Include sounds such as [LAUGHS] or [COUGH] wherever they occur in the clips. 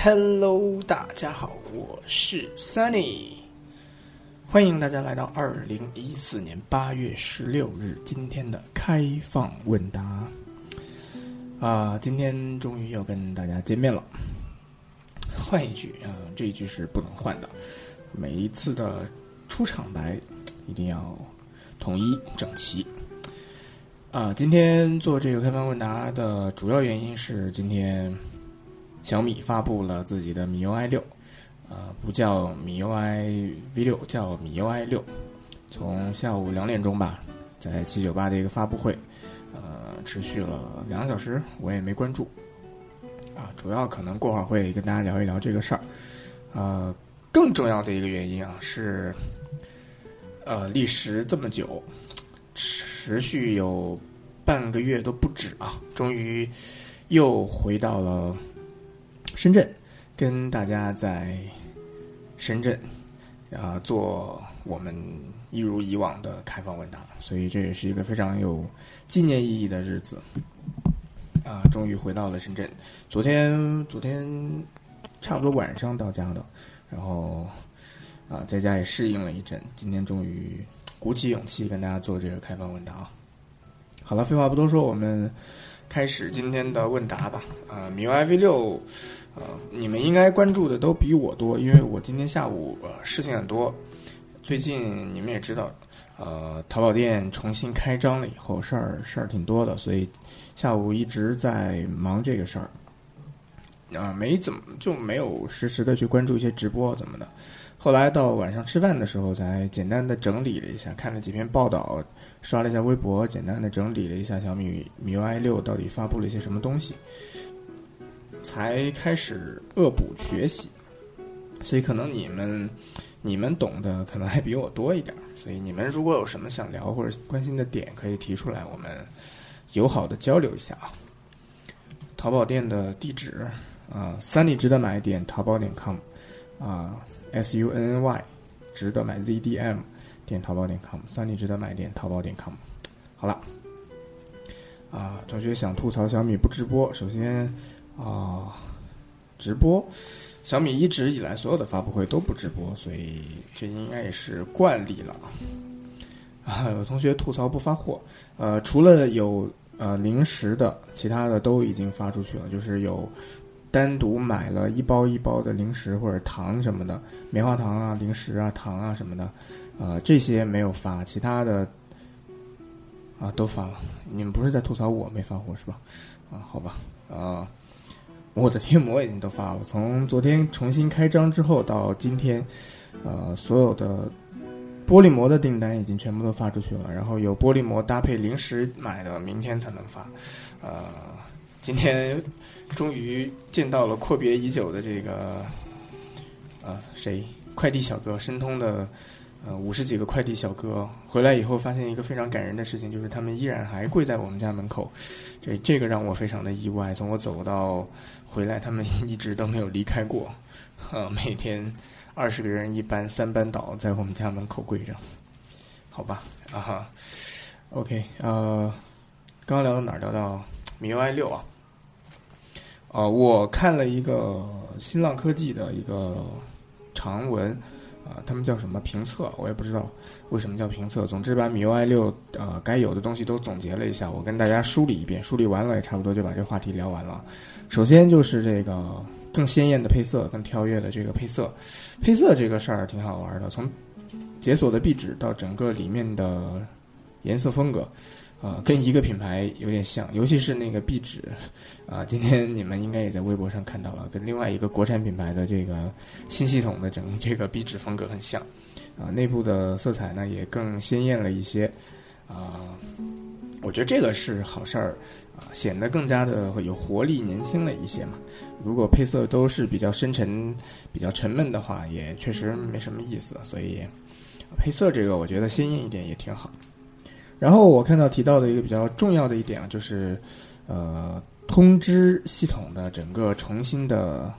Hello，大家好，我是 Sunny，欢迎大家来到二零一四年八月十六日今天的开放问答。啊，今天终于要跟大家见面了。换一句啊，这一句是不能换的。每一次的出场白一定要统一整齐。啊，今天做这个开放问答的主要原因是今天。小米发布了自己的米 UI 六，呃，不叫米 UI V 六，叫米 UI 六。从下午两点钟吧，在七九八的一个发布会，呃，持续了两个小时，我也没关注。啊，主要可能过会儿会跟大家聊一聊这个事儿。呃，更重要的一个原因啊，是，呃，历时这么久，持续有半个月都不止啊，终于又回到了。深圳，跟大家在深圳啊做我们一如以往的开放问答，所以这也是一个非常有纪念意义的日子啊！终于回到了深圳。昨天昨天差不多晚上到家的，然后啊在家也适应了一阵，今天终于鼓起勇气跟大家做这个开放问答。好了，废话不多说，我们开始今天的问答吧。啊，米 UI V 六。呃，你们应该关注的都比我多，因为我今天下午呃事情很多。最近你们也知道，呃，淘宝店重新开张了以后，事儿事儿挺多的，所以下午一直在忙这个事儿。啊，没怎么就没有实时的去关注一些直播怎么的。后来到晚上吃饭的时候，才简单的整理了一下，看了几篇报道，刷了一下微博，简单的整理了一下小米米 UI 六到底发布了一些什么东西。才开始恶补学习，所以可能你们你们懂的可能还比我多一点，所以你们如果有什么想聊或者关心的点，可以提出来，我们友好的交流一下啊。淘宝店的地址啊，Sunny 值得买点淘宝点 com 啊，S U N N Y 值得买 Z D M 点淘宝点 com，Sunny 值得买点淘宝点 com。好了，啊，同学想吐槽小米不直播，首先。啊，直播，小米一直以来所有的发布会都不直播，所以这应该也是惯例了。啊，有同学吐槽不发货，呃，除了有呃零食的，其他的都已经发出去了，就是有单独买了一包一包的零食或者糖什么的，棉花糖啊、零食啊、糖啊什么的，呃，这些没有发，其他的啊都发了。你们不是在吐槽我没发货是吧？啊，好吧，啊。我的贴膜已经都发了，从昨天重新开张之后到今天，呃，所有的玻璃膜的订单已经全部都发出去了。然后有玻璃膜搭配零食买的，明天才能发。呃，今天终于见到了阔别已久的这个，呃，谁？快递小哥，申通的。呃，五十几个快递小哥回来以后，发现一个非常感人的事情，就是他们依然还跪在我们家门口。这这个让我非常的意外。从我走到回来，他们一直都没有离开过。[LAUGHS] 呃，每天二十个人一班，三班倒在我们家门口跪着。好吧，啊哈，OK，呃，刚刚聊到哪儿？聊到 MIUI 六啊。呃，我看了一个新浪科技的一个长文。啊，他们叫什么评测？我也不知道为什么叫评测。总之，把米 UI 六呃该有的东西都总结了一下，我跟大家梳理一遍。梳理完了也差不多就把这话题聊完了。首先就是这个更鲜艳的配色，更跳跃的这个配色。配色这个事儿挺好玩的，从解锁的壁纸到整个里面的颜色风格。啊，跟一个品牌有点像，尤其是那个壁纸，啊，今天你们应该也在微博上看到了，跟另外一个国产品牌的这个新系统的整个这个壁纸风格很像，啊，内部的色彩呢也更鲜艳了一些，啊，我觉得这个是好事儿，啊，显得更加的有活力、年轻了一些嘛。如果配色都是比较深沉、比较沉闷的话，也确实没什么意思，所以配色这个我觉得鲜艳一点也挺好。然后我看到提到的一个比较重要的一点啊，就是，呃，通知系统的整个重新的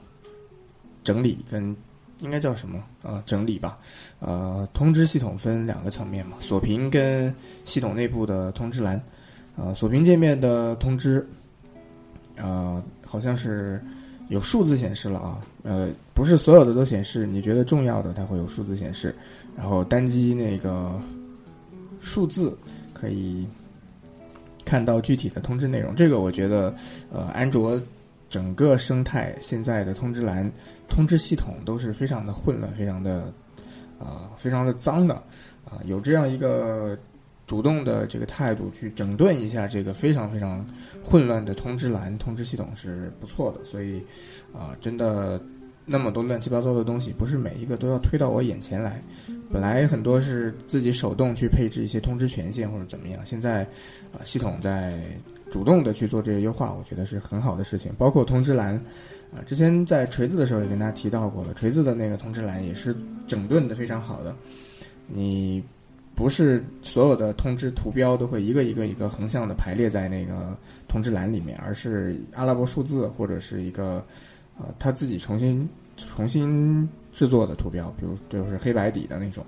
整理跟应该叫什么啊？整理吧。呃，通知系统分两个层面嘛，锁屏跟系统内部的通知栏。呃，锁屏界面的通知，呃，好像是有数字显示了啊，呃，不是所有的都显示，你觉得重要的它会有数字显示，然后单击那个数字可以看到具体的通知内容。这个我觉得，呃，安卓整个生态现在的通知栏、通知系统都是非常的混乱，非常的啊，非常的脏的啊，有这样一个。主动的这个态度去整顿一下这个非常非常混乱的通知栏、通知系统是不错的。所以，啊，真的那么多乱七八糟的东西，不是每一个都要推到我眼前来。本来很多是自己手动去配置一些通知权限或者怎么样，现在啊，系统在主动的去做这些优化，我觉得是很好的事情。包括通知栏，啊，之前在锤子的时候也跟大家提到过了，锤子的那个通知栏也是整顿的非常好的。你。不是所有的通知图标都会一个一个一个横向的排列在那个通知栏里面，而是阿拉伯数字或者是一个呃他自己重新重新制作的图标，比如就是黑白底的那种，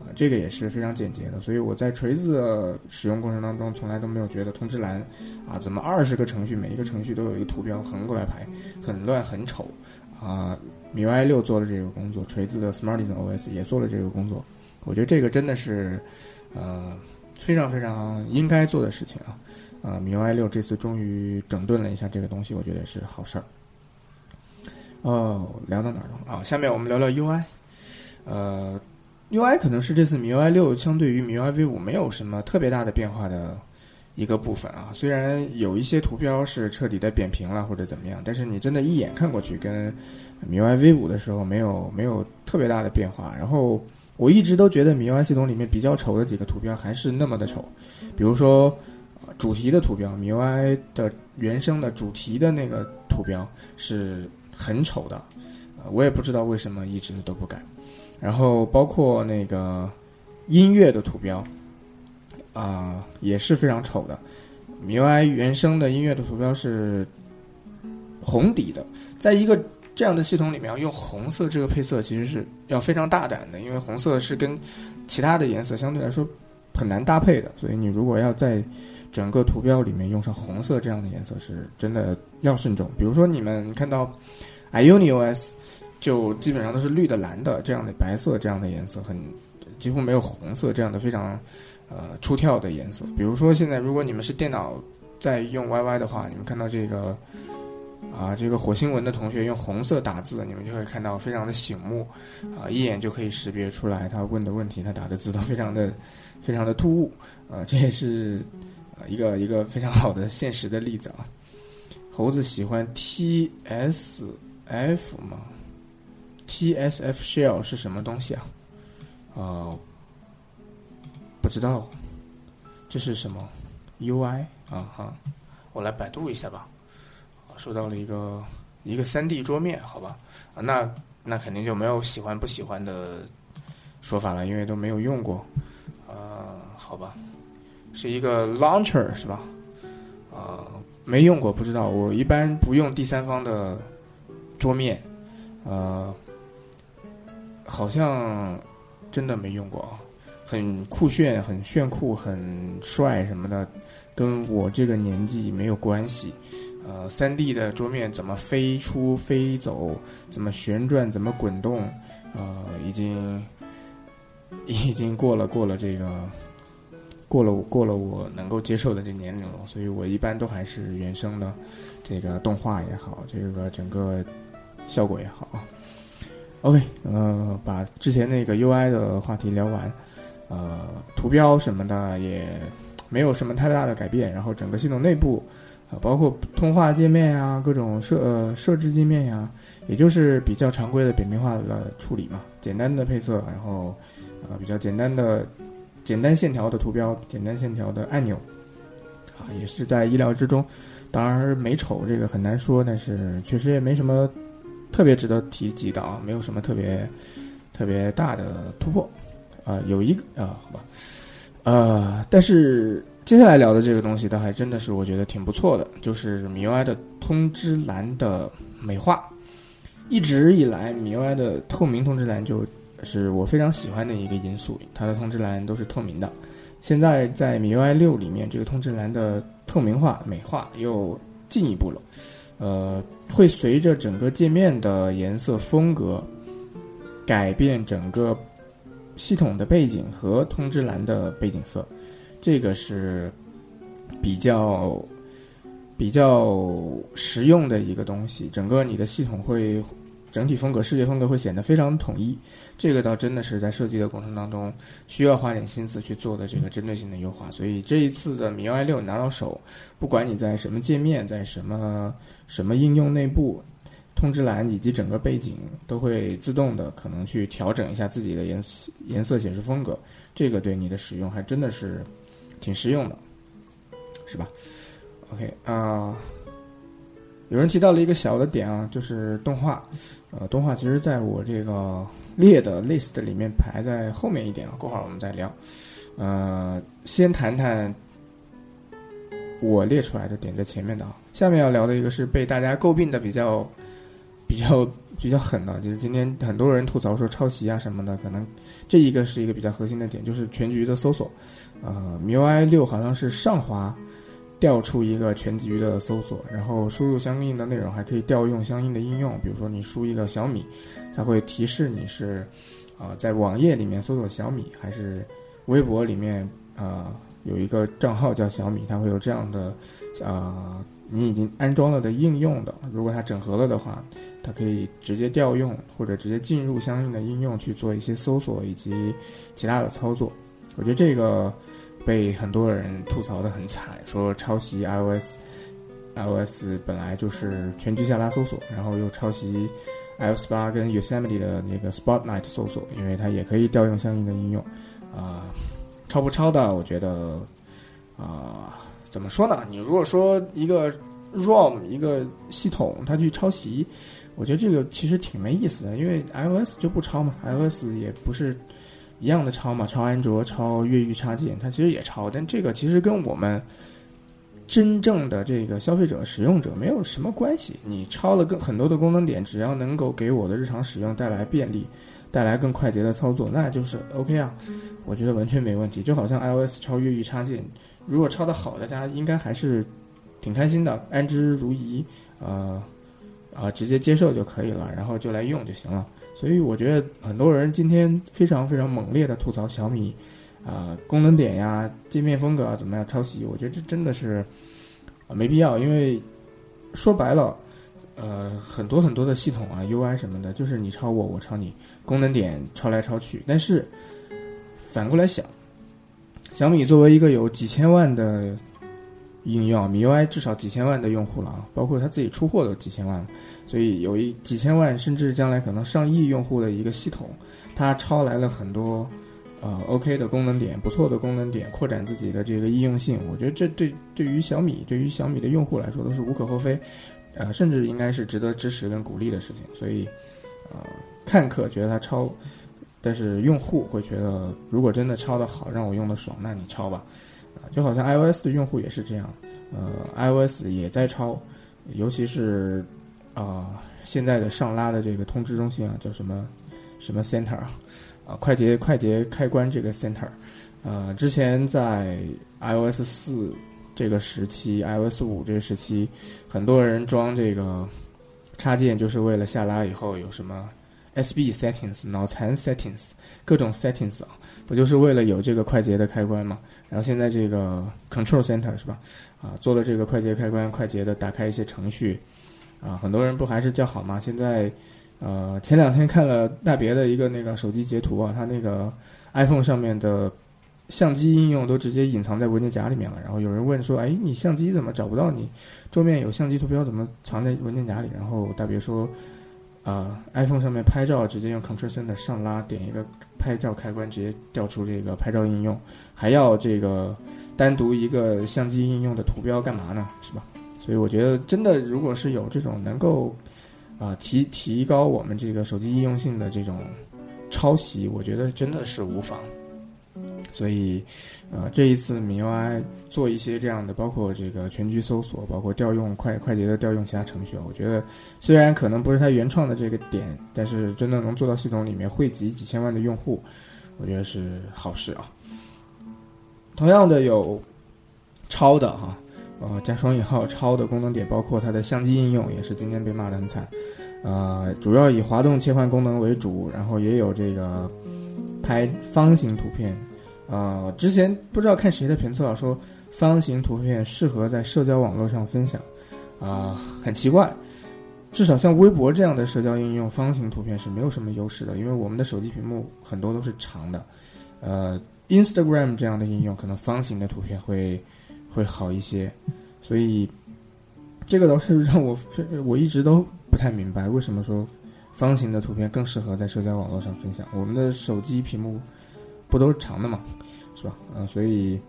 啊，这个也是非常简洁的。所以我在锤子使用过程当中，从来都没有觉得通知栏啊怎么二十个程序每一个程序都有一个图标横过来排，很乱很丑啊。MIUI 六做了这个工作，锤子的 Smartisan OS 也做了这个工作。我觉得这个真的是，呃，非常非常应该做的事情啊！呃，MIUI 六这次终于整顿了一下这个东西，我觉得是好事儿。哦，聊到哪儿了啊？下面我们聊聊 UI。呃，UI 可能是这次 MIUI 六相对于 MIUI V 五没有什么特别大的变化的一个部分啊。虽然有一些图标是彻底的扁平了或者怎么样，但是你真的一眼看过去，跟 MIUI V 五的时候没有没有特别大的变化。然后。我一直都觉得米 UI 系统里面比较丑的几个图标还是那么的丑，比如说主题的图标，米 UI 的原生的主题的那个图标是很丑的，呃，我也不知道为什么一直都不改。然后包括那个音乐的图标，啊，也是非常丑的。米 UI 原生的音乐的图标是红底的，在一个。这样的系统里面用红色这个配色，其实是要非常大胆的，因为红色是跟其他的颜色相对来说很难搭配的。所以你如果要在整个图标里面用上红色这样的颜色，是真的要慎重。比如说你们看到 iUniOS 就基本上都是绿的、蓝的这样的白色这样的颜色，很几乎没有红色这样的非常呃出挑的颜色。比如说现在如果你们是电脑在用 YY 的话，你们看到这个。啊，这个火星文的同学用红色打字，你们就会看到非常的醒目，啊，一眼就可以识别出来他问的问题，他打的字都非常的非常的突兀，啊，这也是一个一个非常好的现实的例子啊。猴子喜欢 T S F 吗？T S F shell 是什么东西啊？啊，不知道，这是什么 U I 啊哈？我来百度一下吧。收到了一个一个三 D 桌面，好吧，啊，那那肯定就没有喜欢不喜欢的说法了，因为都没有用过，呃，好吧，是一个 launcher 是吧？啊，没用过，不知道。我一般不用第三方的桌面，呃，好像真的没用过啊，很酷炫，很炫酷，很帅什么的，跟我这个年纪没有关系。呃，三 D 的桌面怎么飞出、飞走，怎么旋转、怎么滚动，呃，已经已经过了过了这个，过了过了我能够接受的这年龄了，所以我一般都还是原生的这个动画也好，这个整个效果也好。OK，呃，把之前那个 UI 的话题聊完，呃，图标什么的也没有什么太大的改变，然后整个系统内部。啊，包括通话界面呀，各种设呃设置界面呀，也就是比较常规的扁平化的处理嘛，简单的配色，然后啊比较简单的简单线条的图标，简单线条的按钮，啊也是在意料之中。当然美丑这个很难说，但是确实也没什么特别值得提及的啊，没有什么特别特别大的突破。啊，有一个啊，好吧，呃，但是。接下来聊的这个东西，倒还真的是我觉得挺不错的，就是 MIUI 的通知栏的美化。一直以来，MIUI 的透明通知栏就是我非常喜欢的一个因素，它的通知栏都是透明的。现在在 MIUI 六里面，这个通知栏的透明化、美化又进一步了。呃，会随着整个界面的颜色风格改变整个系统的背景和通知栏的背景色，这个是比较比较实用的一个东西。整个你的系统会整体风格、视觉风格会显得非常统一。这个倒真的是在设计的过程当中需要花点心思去做的这个针对性的优化。所以这一次的 MIUI 六拿到手，不管你在什么界面，在什么什么应用内部。通知栏以及整个背景都会自动的可能去调整一下自己的颜色颜色显示风格，这个对你的使用还真的是挺实用的，是吧？OK 啊，有人提到了一个小的点啊，就是动画，呃，动画其实在我这个列的 list 里面排在后面一点，过会儿我们再聊。呃，先谈谈我列出来的点在前面的啊，下面要聊的一个是被大家诟病的比较。比较比较狠的，就是今天很多人吐槽说抄袭啊什么的，可能这一个是一个比较核心的点，就是全局的搜索。呃，MIUI 六好像是上滑调出一个全局的搜索，然后输入相应的内容，还可以调用相应的应用。比如说你输一个小米，它会提示你是啊在网页里面搜索小米，还是微博里面啊有一个账号叫小米，它会有这样的啊你已经安装了的应用的，如果它整合了的话。它可以直接调用或者直接进入相应的应用去做一些搜索以及其他的操作。我觉得这个被很多人吐槽的很惨，说抄袭 iOS，iOS 本来就是全局下拉搜索，然后又抄袭 iOS 八跟 Yosemite 的那个 Spotlight 搜索，因为它也可以调用相应的应用。啊，抄不抄的？我觉得啊，怎么说呢？你如果说一个 ROM 一个系统它去抄袭。我觉得这个其实挺没意思的，因为 iOS 就不抄嘛，iOS 也不是一样的抄嘛，抄安卓、抄越狱插件，它其实也抄，但这个其实跟我们真正的这个消费者、使用者没有什么关系。你抄了更很多的功能点，只要能够给我的日常使用带来便利，带来更快捷的操作，那就是 OK 啊，我觉得完全没问题。就好像 iOS 抄越狱插件，如果抄的好，大家应该还是挺开心的，安之如饴，呃。啊，直接接受就可以了，然后就来用就行了。所以我觉得很多人今天非常非常猛烈的吐槽小米，啊，功能点呀、界面风格啊怎么样抄袭？我觉得这真的是没必要，因为说白了，呃，很多很多的系统啊、UI 什么的，就是你抄我，我抄你，功能点抄来抄去。但是反过来想，小米作为一个有几千万的。应用 MIUI 至少几千万的用户了啊，包括他自己出货都几千万，所以有一几千万甚至将来可能上亿用户的一个系统，它抄来了很多呃 OK 的功能点，不错的功能点，扩展自己的这个应用性。我觉得这对对于小米，对于小米的用户来说都是无可厚非，呃，甚至应该是值得支持跟鼓励的事情。所以，呃，看客觉得它抄，但是用户会觉得，如果真的抄的好，让我用的爽，那你抄吧。就好像 iOS 的用户也是这样，呃，iOS 也在抄，尤其是啊，现在的上拉的这个通知中心啊，叫什么什么 Center 啊，啊，快捷快捷开关这个 Center，呃，之前在 iOS 四这个时期，iOS 五这个时期，很多人装这个插件就是为了下拉以后有什么 SB Settings、脑残 Settings、各种 Settings 啊。不就是为了有这个快捷的开关嘛？然后现在这个 Control Center 是吧？啊，做了这个快捷开关，快捷的打开一些程序，啊，很多人不还是叫好吗？现在，呃，前两天看了大别的一个那个手机截图啊，它那个 iPhone 上面的相机应用都直接隐藏在文件夹里面了。然后有人问说，哎，你相机怎么找不到？你桌面有相机图标怎么藏在文件夹里？然后大别说。啊，iPhone 上面拍照直接用 Control Center 上拉，点一个拍照开关，直接调出这个拍照应用，还要这个单独一个相机应用的图标干嘛呢？是吧？所以我觉得真的，如果是有这种能够啊提提高我们这个手机应用性的这种抄袭，我觉得真的是无妨。所以，呃，这一次 MIUI 做一些这样的，包括这个全局搜索，包括调用快快捷的调用其他程序啊，我觉得虽然可能不是它原创的这个点，但是真的能做到系统里面汇集几千万的用户，我觉得是好事啊。同样的有超的哈，呃加双引号超的功能点，包括它的相机应用也是今天被骂得很惨。呃，主要以滑动切换功能为主，然后也有这个拍方形图片。呃，之前不知道看谁的评测说方形图片适合在社交网络上分享，啊，很奇怪。至少像微博这样的社交应用，方形图片是没有什么优势的，因为我们的手机屏幕很多都是长的。呃，Instagram 这样的应用可能方形的图片会会好一些，所以这个倒是让我我一直都不太明白，为什么说方形的图片更适合在社交网络上分享？我们的手机屏幕不都是长的嘛，是吧？呃，所以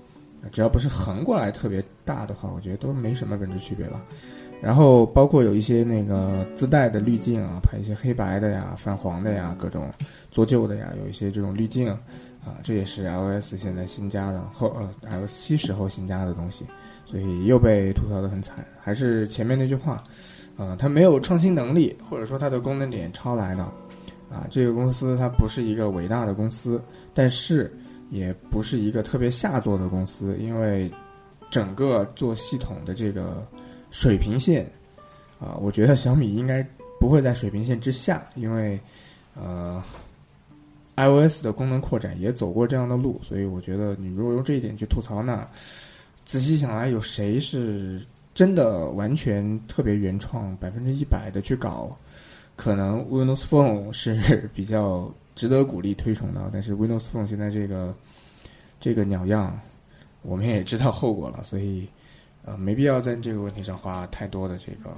只要不是横过来特别大的话，我觉得都没什么本质区别吧。然后包括有一些那个自带的滤镜啊，拍一些黑白的呀、泛黄的呀、各种做旧的呀，有一些这种滤镜啊，这也是 iOS 现在新加的后呃 iOS 七时候新加的东西，所以又被吐槽的很惨。还是前面那句话，呃，它没有创新能力，或者说它的功能点抄来的啊。这个公司它不是一个伟大的公司，但是也不是一个特别下作的公司，因为整个做系统的这个。水平线，啊，我觉得小米应该不会在水平线之下，因为，呃，iOS 的功能扩展也走过这样的路，所以我觉得你如果用这一点去吐槽，那仔细想来，有谁是真的完全特别原创、百分之一百的去搞？可能 Windows Phone [LAUGHS] 是比较值得鼓励推崇的，但是 Windows Phone 现在这个这个鸟样，我们也知道后果了，所以。呃，没必要在这个问题上花太多的这个、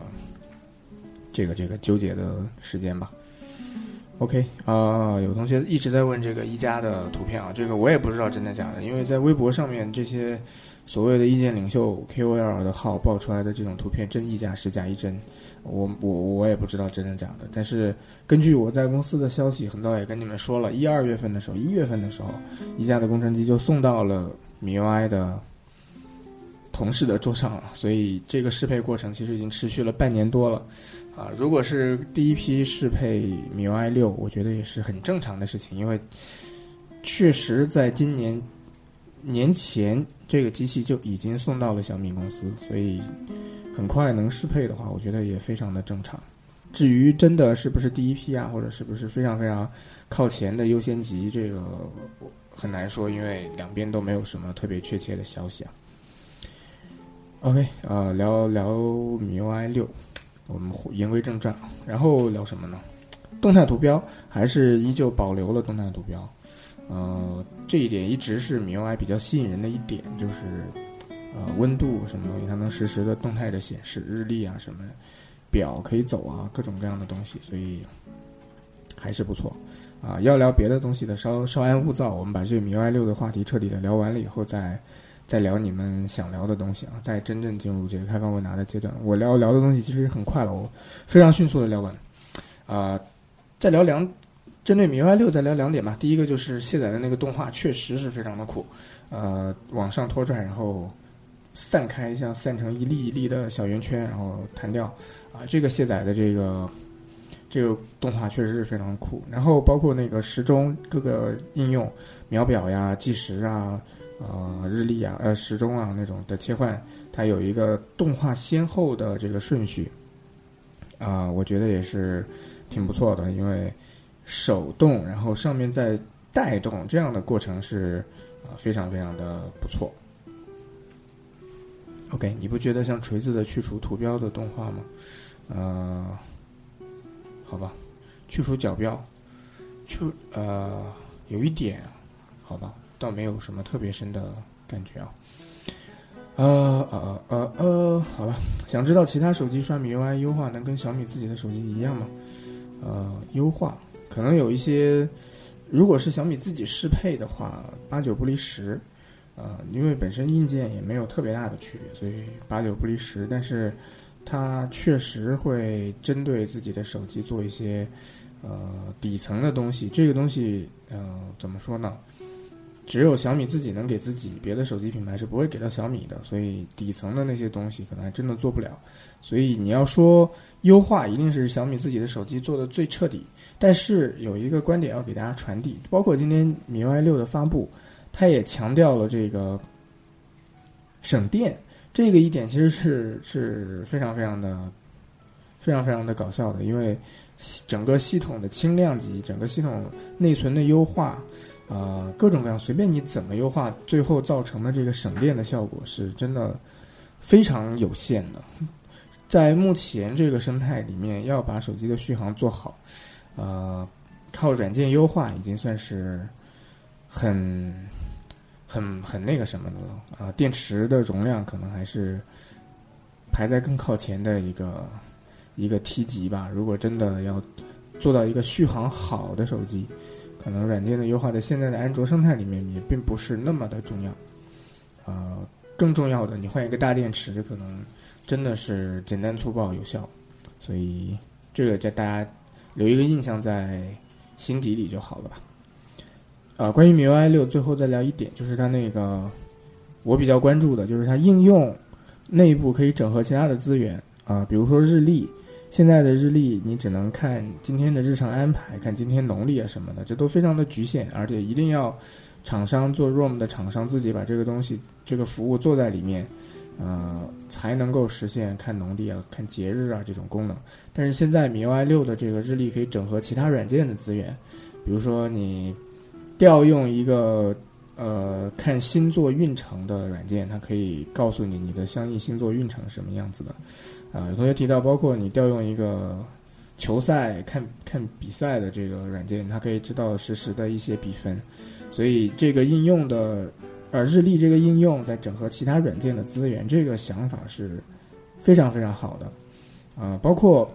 这个、这个纠结的时间吧。OK，啊，有同学一直在问这个一加的图片啊，这个我也不知道真的假的，因为在微博上面这些所谓的意见领袖 KOL 的号爆出来的这种图片，真一假是假一真，我我我也不知道真的假的。但是根据我在公司的消息，很早也跟你们说了，一二月份的时候，一月份的时候，一加的工程机就送到了米 UI 的。同事的桌上了，所以这个适配过程其实已经持续了半年多了，啊，如果是第一批适配 MIUI 六，我觉得也是很正常的事情，因为确实在今年年前这个机器就已经送到了小米公司，所以很快能适配的话，我觉得也非常的正常。至于真的是不是第一批啊，或者是不是非常非常靠前的优先级，这个很难说，因为两边都没有什么特别确切的消息啊。OK，啊，聊聊 MIUI 六，我们言归正传，然后聊什么呢？动态图标还是依旧保留了动态图标，呃，这一点一直是 MIUI 比较吸引人的一点，就是呃温度什么东西它能实时的动态的显示，日历啊什么表可以走啊，各种各样的东西，所以还是不错。啊，要聊别的东西的稍稍安勿躁，我们把这个 MIUI 六的话题彻底的聊完了以后再。再聊你们想聊的东西啊！再真正进入这个开放问答的阶段，我聊聊的东西其实很快了，我非常迅速的聊完。啊，再聊两，针对米 UI 六再聊两点吧。第一个就是卸载的那个动画确实是非常的酷，呃，往上拖拽，然后散开，像散成一粒一粒的小圆圈，然后弹掉。啊，这个卸载的这个这个动画确实是非常酷。然后包括那个时钟各个应用，秒表呀、计时啊。呃，日历啊，呃，时钟啊，那种的切换，它有一个动画先后的这个顺序，啊，我觉得也是挺不错的，因为手动，然后上面再带动，这样的过程是啊，非常非常的不错。OK，你不觉得像锤子的去除图标的动画吗？呃，好吧，去除角标，就呃，有一点，好吧。倒没有什么特别深的感觉啊，呃呃呃呃，好了，想知道其他手机刷米 UI 优化能跟小米自己的手机一样吗？呃，优化可能有一些，如果是小米自己适配的话，八九不离十，呃，因为本身硬件也没有特别大的区别，所以八九不离十。但是它确实会针对自己的手机做一些呃底层的东西，这个东西呃怎么说呢？只有小米自己能给自己，别的手机品牌是不会给到小米的，所以底层的那些东西可能还真的做不了。所以你要说优化，一定是小米自己的手机做的最彻底。但是有一个观点要给大家传递，包括今天米 UI 六的发布，它也强调了这个省电这个一点其实是是非常非常的非常非常的搞笑的，因为整个系统的轻量级，整个系统内存的优化，呃，各种各样随便你怎么优化，最后造成的这个省电的效果是真的非常有限的。在目前这个生态里面，要把手机的续航做好，呃，靠软件优化已经算是很。很很那个什么的了啊，电池的容量可能还是排在更靠前的一个一个梯级吧。如果真的要做到一个续航好的手机，可能软件的优化在现在的安卓生态里面也并不是那么的重要。呃，更重要的，你换一个大电池，可能真的是简单粗暴有效。所以这个在大家留一个印象在心底里就好了吧。啊，关于 MIUI 六，最后再聊一点，就是它那个我比较关注的，就是它应用内部可以整合其他的资源啊，比如说日历。现在的日历你只能看今天的日常安排，看今天农历啊什么的，这都非常的局限，而且一定要厂商做 ROM 的厂商自己把这个东西、这个服务做在里面，呃，才能够实现看农历啊、看节日啊这种功能。但是现在 MIUI 六的这个日历可以整合其他软件的资源，比如说你。调用一个呃看星座运程的软件，它可以告诉你你的相应星座运程是什么样子的。啊，有同学提到，包括你调用一个球赛看看比赛的这个软件，它可以知道实时的一些比分。所以这个应用的呃日历这个应用在整合其他软件的资源，这个想法是非常非常好的。啊，包括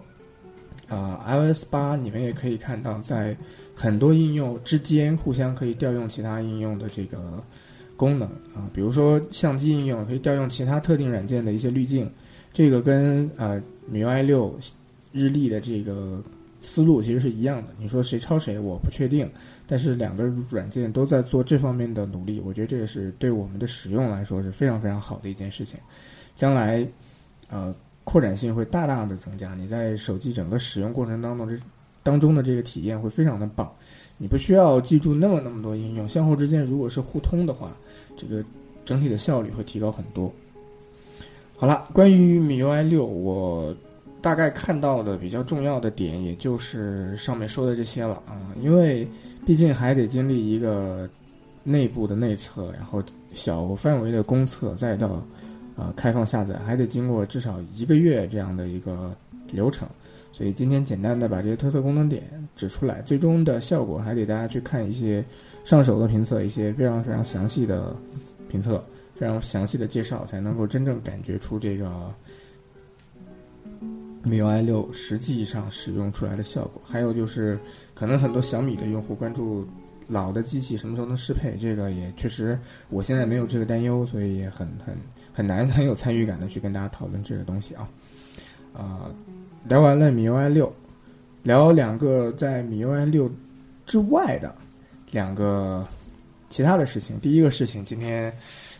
啊 iOS 八，你们也可以看到在。很多应用之间互相可以调用其他应用的这个功能啊，比如说相机应用可以调用其他特定软件的一些滤镜，这个跟呃 MIUI 六日历的这个思路其实是一样的。你说谁抄谁，我不确定，但是两个软件都在做这方面的努力，我觉得这个是对我们的使用来说是非常非常好的一件事情。将来呃扩展性会大大的增加，你在手机整个使用过程当中这。当中的这个体验会非常的棒，你不需要记住那么那么多应用，相互之间如果是互通的话，这个整体的效率会提高很多。好了，关于 MIUI 六，我大概看到的比较重要的点，也就是上面说的这些了啊，因为毕竟还得经历一个内部的内测，然后小范围的公测，再到呃开放下载，还得经过至少一个月这样的一个流程。所以今天简单的把这些特色功能点指出来，最终的效果还得大家去看一些上手的评测，一些非常非常详细的评测，非常详细的介绍，才能够真正感觉出这个 MIUI 六实际上使用出来的效果。还有就是，可能很多小米的用户关注老的机器什么时候能适配，这个也确实我现在没有这个担忧，所以也很很很难很有参与感的去跟大家讨论这个东西啊，啊。聊完了米 UI 六，聊两个在米 UI 六之外的两个其他的事情。第一个事情，今天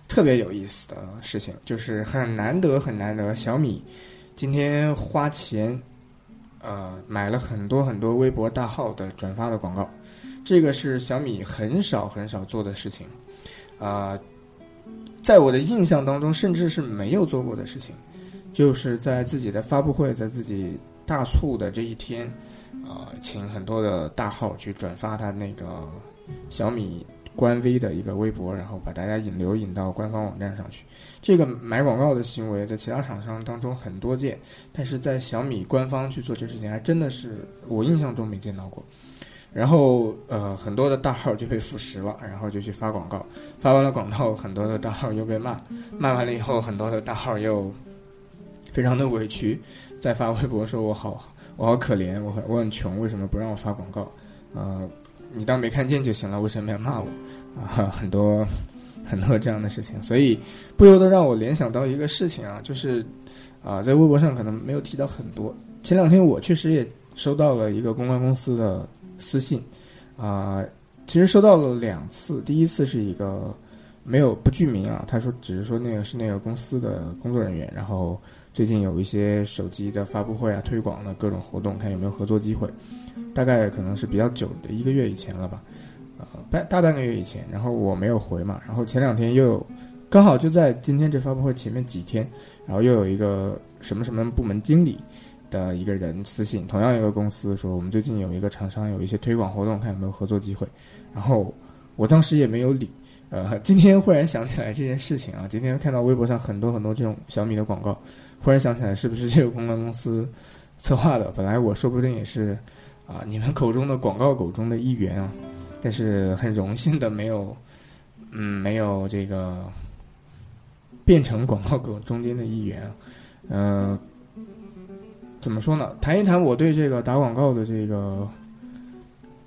特别有意思的事情，就是很难得很难得，小米今天花钱呃买了很多很多微博大号的转发的广告，这个是小米很少很少做的事情，啊，在我的印象当中，甚至是没有做过的事情。就是在自己的发布会，在自己大促的这一天，啊，请很多的大号去转发他那个小米官微的一个微博，然后把大家引流引到官方网站上去。这个买广告的行为在其他厂商当中很多见，但是在小米官方去做这事情，还真的是我印象中没见到过。然后，呃，很多的大号就被腐蚀了，然后就去发广告，发完了广告，很多的大号又被骂，骂完了以后，很多的大号又。非常的委屈，在发微博说：“我好，我好可怜，我很我很穷，为什么不让我发广告？呃，你当没看见就行了，为什么要骂我？啊，很多很多这样的事情，所以不由得让我联想到一个事情啊，就是啊，在微博上可能没有提到很多。前两天我确实也收到了一个公关公司的私信，啊，其实收到了两次，第一次是一个没有不具名啊，他说只是说那个是那个公司的工作人员，然后。最近有一些手机的发布会啊，推广的各种活动，看有没有合作机会。大概可能是比较久的一个月以前了吧，呃，半大半个月以前。然后我没有回嘛，然后前两天又刚好就在今天这发布会前面几天，然后又有一个什么什么部门经理的一个人私信，同样一个公司说我们最近有一个厂商有一些推广活动，看有没有合作机会。然后我当时也没有理。呃，[LAUGHS] 今天忽然想起来这件事情啊，今天看到微博上很多很多这种小米的广告，忽然想起来是不是这个公关公司策划的？本来我说不定也是啊，你们口中的广告狗中的一员啊，但是很荣幸的没有，嗯，没有这个变成广告狗中间的一员啊。嗯，怎么说呢？谈一谈我对这个打广告的这个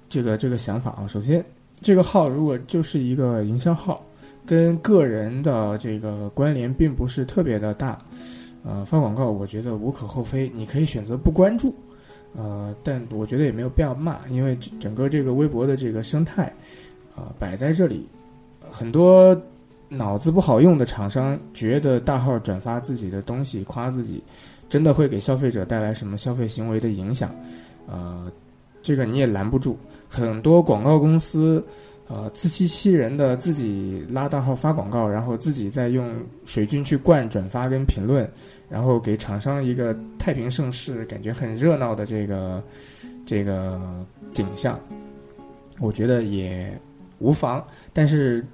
这个这个想法啊。首先。这个号如果就是一个营销号，跟个人的这个关联并不是特别的大，呃，发广告我觉得无可厚非，你可以选择不关注，呃，但我觉得也没有必要骂，因为整个这个微博的这个生态，啊，摆在这里，很多脑子不好用的厂商觉得大号转发自己的东西夸自己，真的会给消费者带来什么消费行为的影响，呃。这个你也拦不住，很多广告公司，呃，自欺欺人的自己拉大号发广告，然后自己再用水军去灌转发跟评论，然后给厂商一个太平盛世，感觉很热闹的这个这个景象，我觉得也无妨，但是。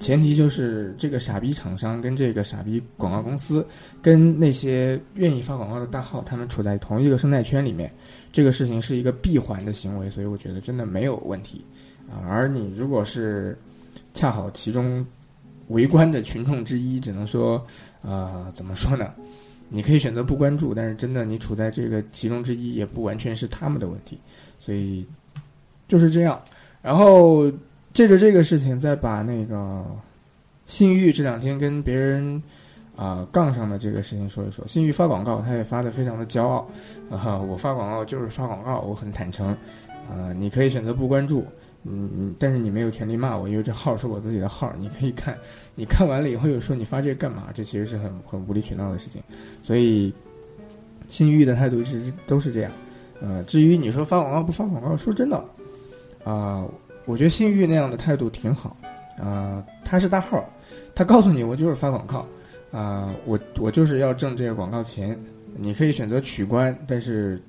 前提就是这个傻逼厂商跟这个傻逼广告公司，跟那些愿意发广告的大号，他们处在同一个生态圈里面，这个事情是一个闭环的行为，所以我觉得真的没有问题啊。而你如果是恰好其中围观的群众之一，只能说，呃，怎么说呢？你可以选择不关注，但是真的你处在这个其中之一，也不完全是他们的问题，所以就是这样。然后。借着这个事情，再把那个信誉这两天跟别人啊杠上的这个事情说一说。信誉发广告，他也发的非常的骄傲啊！我发广告就是发广告，我很坦诚啊！你可以选择不关注，嗯嗯，但是你没有权利骂我，因为这号是我自己的号，你可以看。你看完了以后又说你发这个干嘛？这其实是很很无理取闹的事情。所以信誉的态度是都是这样。呃，至于你说发广告不发广告，说真的啊。我觉得信誉那样的态度挺好，啊，他是大号，他告诉你我就是发广告，啊，我我就是要挣这个广告钱，你可以选择取关，但是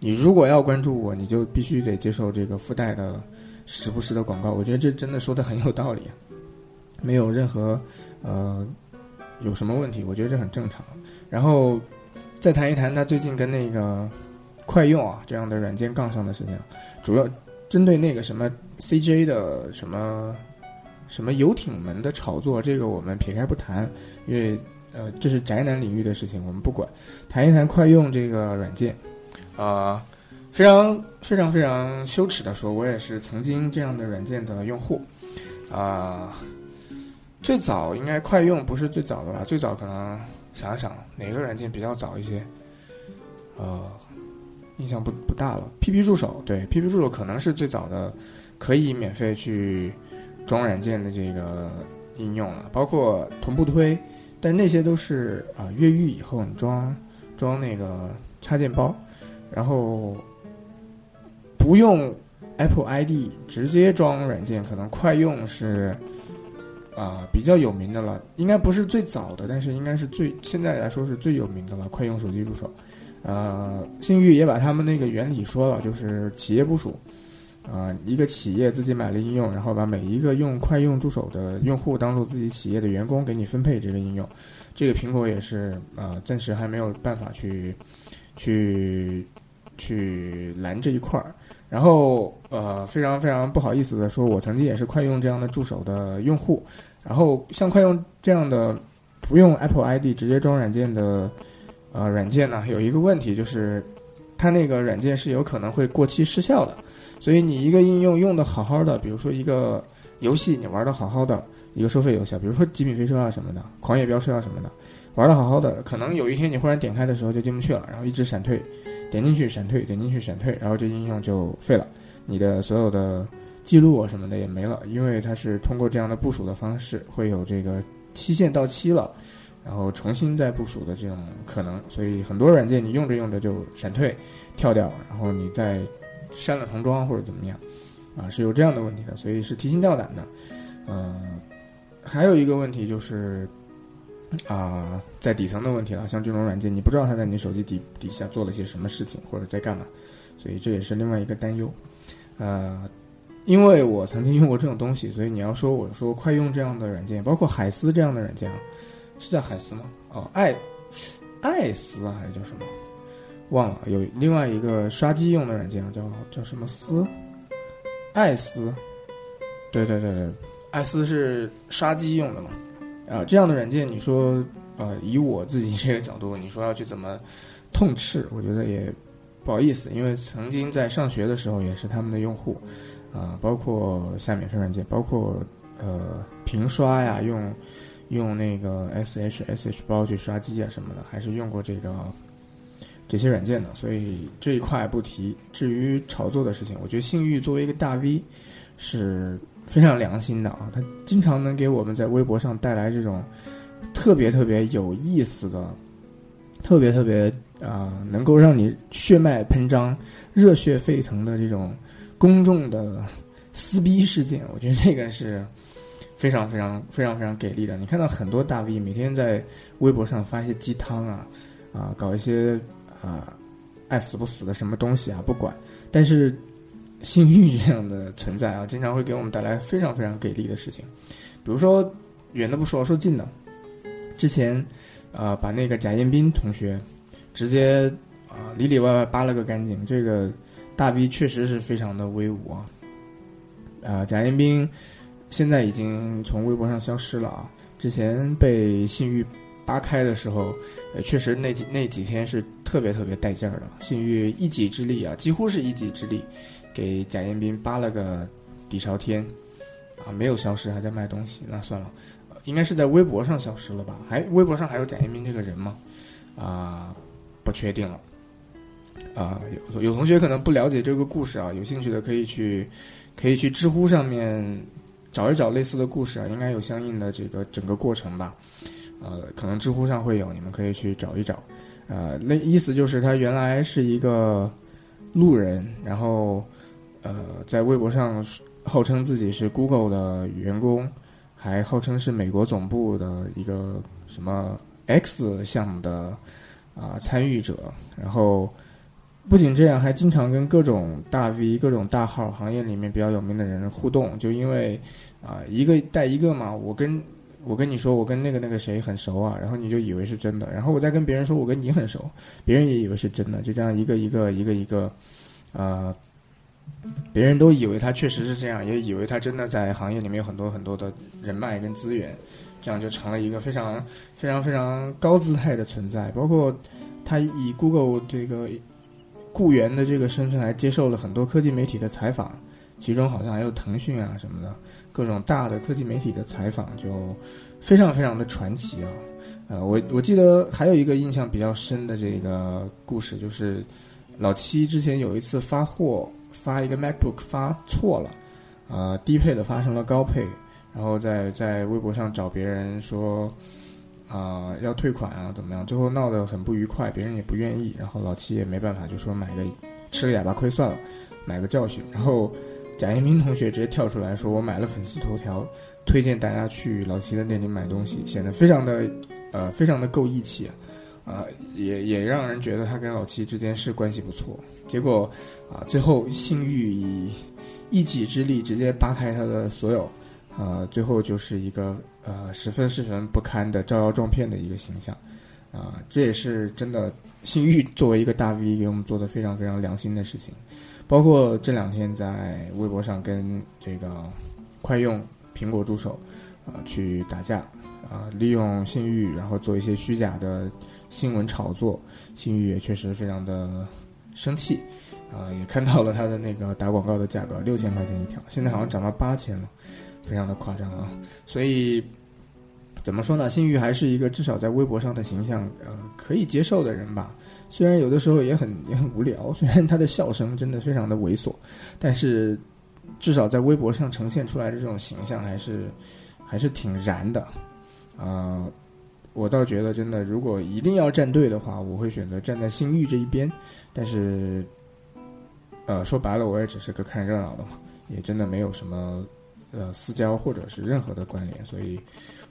你如果要关注我，你就必须得接受这个附带的时不时的广告。我觉得这真的说的很有道理，没有任何呃有什么问题，我觉得这很正常。然后再谈一谈他最近跟那个快用啊这样的软件杠上的事情，主要。针对那个什么 CJ 的什么什么游艇门的炒作，这个我们撇开不谈，因为呃这是宅男领域的事情，我们不管。谈一谈快用这个软件，呃，非常非常非常羞耻的说，我也是曾经这样的软件的用户。啊，最早应该快用不是最早的吧？最早可能想想哪个软件比较早一些？呃。印象不不大了。P P 助手对 P P 助手可能是最早的可以免费去装软件的这个应用了，包括同步推，但那些都是啊越狱以后你装装那个插件包，然后不用 Apple I D 直接装软件，可能快用是啊比较有名的了，应该不是最早的，但是应该是最现在来说是最有名的了。快用手机助手。呃，信誉也把他们那个原理说了，就是企业部署，啊，一个企业自己买了应用，然后把每一个用快用助手的用户当做自己企业的员工，给你分配这个应用。这个苹果也是，呃，暂时还没有办法去，去，去拦这一块儿。然后，呃，非常非常不好意思的说，我曾经也是快用这样的助手的用户。然后，像快用这样的不用 Apple ID 直接装软件的。呃，软件呢有一个问题，就是它那个软件是有可能会过期失效的，所以你一个应用用的好好的，比如说一个游戏你玩的好好的，一个收费游戏，比如说极品飞车啊什么的，狂野飙车啊什么的，玩的好好的，可能有一天你忽然点开的时候就进不去了，然后一直闪退，点进去闪退，点进去闪退，然后这应用就废了，你的所有的记录啊什么的也没了，因为它是通过这样的部署的方式，会有这个期限到期了。然后重新再部署的这种可能，所以很多软件你用着用着就闪退、跳掉，然后你再删了重装或者怎么样，啊，是有这样的问题的，所以是提心吊胆的。嗯，还有一个问题就是啊、在底层的问题了，像这种软件，你不知道它在你手机底底下做了些什么事情或者在干嘛，所以这也是另外一个担忧。呃，因为我曾经用过这种东西，所以你要说我说快用这样的软件，包括海思这样的软件啊，是叫海思吗？哦，爱爱思，还是叫什么？忘了。有另外一个刷机用的软件，叫叫什么思？爱思。对对对对，爱思是刷机用的嘛？啊、这样的软件，你说呃，以我自己这个角度，你说要去怎么痛斥，我觉得也不好意思，因为曾经在上学的时候也是他们的用户，啊、包括下免费软件，包括呃屏刷呀，用用那个 SH SH 包去刷机啊什么的，还是用过这个这些软件的，所以这一块不提。至于炒作的事情，我觉得信誉作为一个大 V 是非常良心的啊，他经常能给我们在微博上带来这种特别特别有意思的、特别特别啊、能够让你血脉喷张、热血沸腾的这种公众的撕逼事件，我觉得这个是非常非常非常非常给力的。你看到很多大 V 每天在微博上发一些鸡汤啊啊，搞一些啊爱死不死的什么东西啊，不管，但是。性欲这样的存在啊，经常会给我们带来非常非常给力的事情，比如说远的不说，说近的，之前啊、把那个贾彦斌同学直接啊、里里外外扒了个干净，这个大 V 确实是非常的威武啊，啊、贾彦斌现在已经从微博上消失了啊，之前被信誉扒开的时候，确实那几那几天是特别特别带劲儿的，信誉一己之力啊，几乎是一己之力。给贾彦斌扒了个底朝天，啊，没有消失，还在卖东西，那算了，应该是在微博上消失了吧？还微博上还有贾彦斌这个人吗？啊，不确定了。啊，有有同学可能不了解这个故事啊，有兴趣的可以去可以去知乎上面找一找类似的故事啊，应该有相应的这个整个过程吧。呃，可能知乎上会有，你们可以去找一找。呃，那意思就是他原来是一个路人，然后。呃，在微博上号称自己是 Google 的员工，还号称是美国总部的一个什么 X 项目的啊、参与者。然后不仅这样，还经常跟各种大 V、各种大号、行业里面比较有名的人互动。就因为啊、一个带一个嘛，我跟我跟你说我跟那个那个谁很熟啊，然后你就以为是真的，然后我再跟别人说我跟你很熟，别人也以为是真的，就这样一个一个一个一个，呃。别人都以为他确实是这样，也以为他真的在行业里面有很多很多的人脉跟资源，这样就成了一个非常非常非常高姿态的存在。包括他以 Google 这个雇员的这个身份来接受了很多科技媒体的采访，其中好像还有腾讯啊什么的各种大的科技媒体的采访，就非常非常的传奇啊。呃，我我记得还有一个印象比较深的这个故事，就是老七之前有一次发货。发一个 MacBook 发错了，呃，低配的发成了高配，然后在在微博上找别人说，啊、要退款啊，怎么样？最后闹得很不愉快，别人也不愿意，然后老七也没办法，就说买个吃个哑巴亏算了，买个教训。然后贾一鸣同学直接跳出来说，我买了粉丝头条，推荐大家去老七的店里买东西，显得非常的呃非常的够义气。啊、也也让人觉得他跟老七之间是关系不错。结果啊，最后信誉以一己之力直接扒开他的所有，呃，最后就是一个呃十分十分不堪的招摇撞骗的一个形象。啊、这也是真的，信誉作为一个大 V 给我们做的非常非常良心的事情。包括这两天在微博上跟这个快用苹果助手啊、去打架啊、利用信誉然后做一些虚假的。新闻炒作，信誉也确实非常的生气，啊、也看到了他的那个打广告的价格六千块钱一条，现在好像涨到八千了，非常的夸张啊。所以怎么说呢？信誉还是一个至少在微博上的形象，呃，可以接受的人吧。虽然有的时候也很也很无聊，虽然他的笑声真的非常的猥琐，但是至少在微博上呈现出来的这种形象还是还是挺燃的，啊、我倒觉得，真的，如果一定要站队的话，我会选择站在信誉这一边。但是，呃，说白了，我也只是个看热闹的嘛，也真的没有什么呃私交或者是任何的关联，所以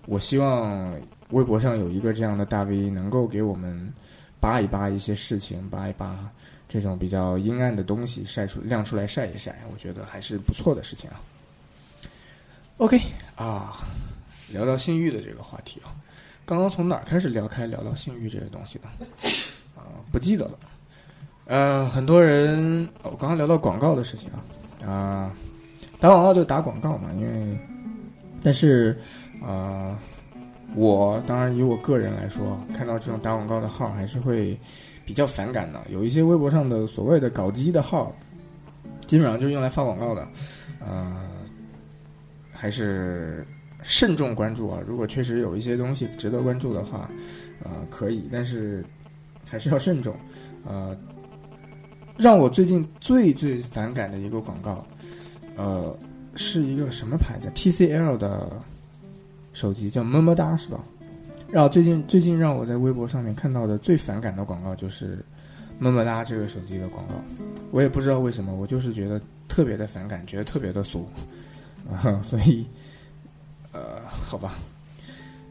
我希望微博上有一个这样的大 V 能够给我们扒一扒一些事情，扒一扒这种比较阴暗的东西，晒出亮出来晒一晒，我觉得还是不错的事情啊。OK 啊，聊聊性欲的这个话题啊，刚刚从哪儿开始聊开聊到性欲这个东西的？啊，不记得了。呃，很多人，我刚刚聊到广告的事情啊，啊，打广告就打广告嘛，因为，但是，啊，我当然以我个人来说，看到这种打广告的号还是会比较反感的。有一些微博上的所谓的搞基的号，基本上就是用来发广告的，呃，还是慎重关注啊。如果确实有一些东西值得关注的话，呃，可以，但是还是要慎重，呃。让我最近最最反感的一个广告，呃，是一个什么牌子？TCL 的手机叫么么哒，是吧？然后最近最近让我在微博上面看到的最反感的广告就是么么哒这个手机的广告。我也不知道为什么，我就是觉得特别的反感，觉得特别的俗啊。所以，好吧，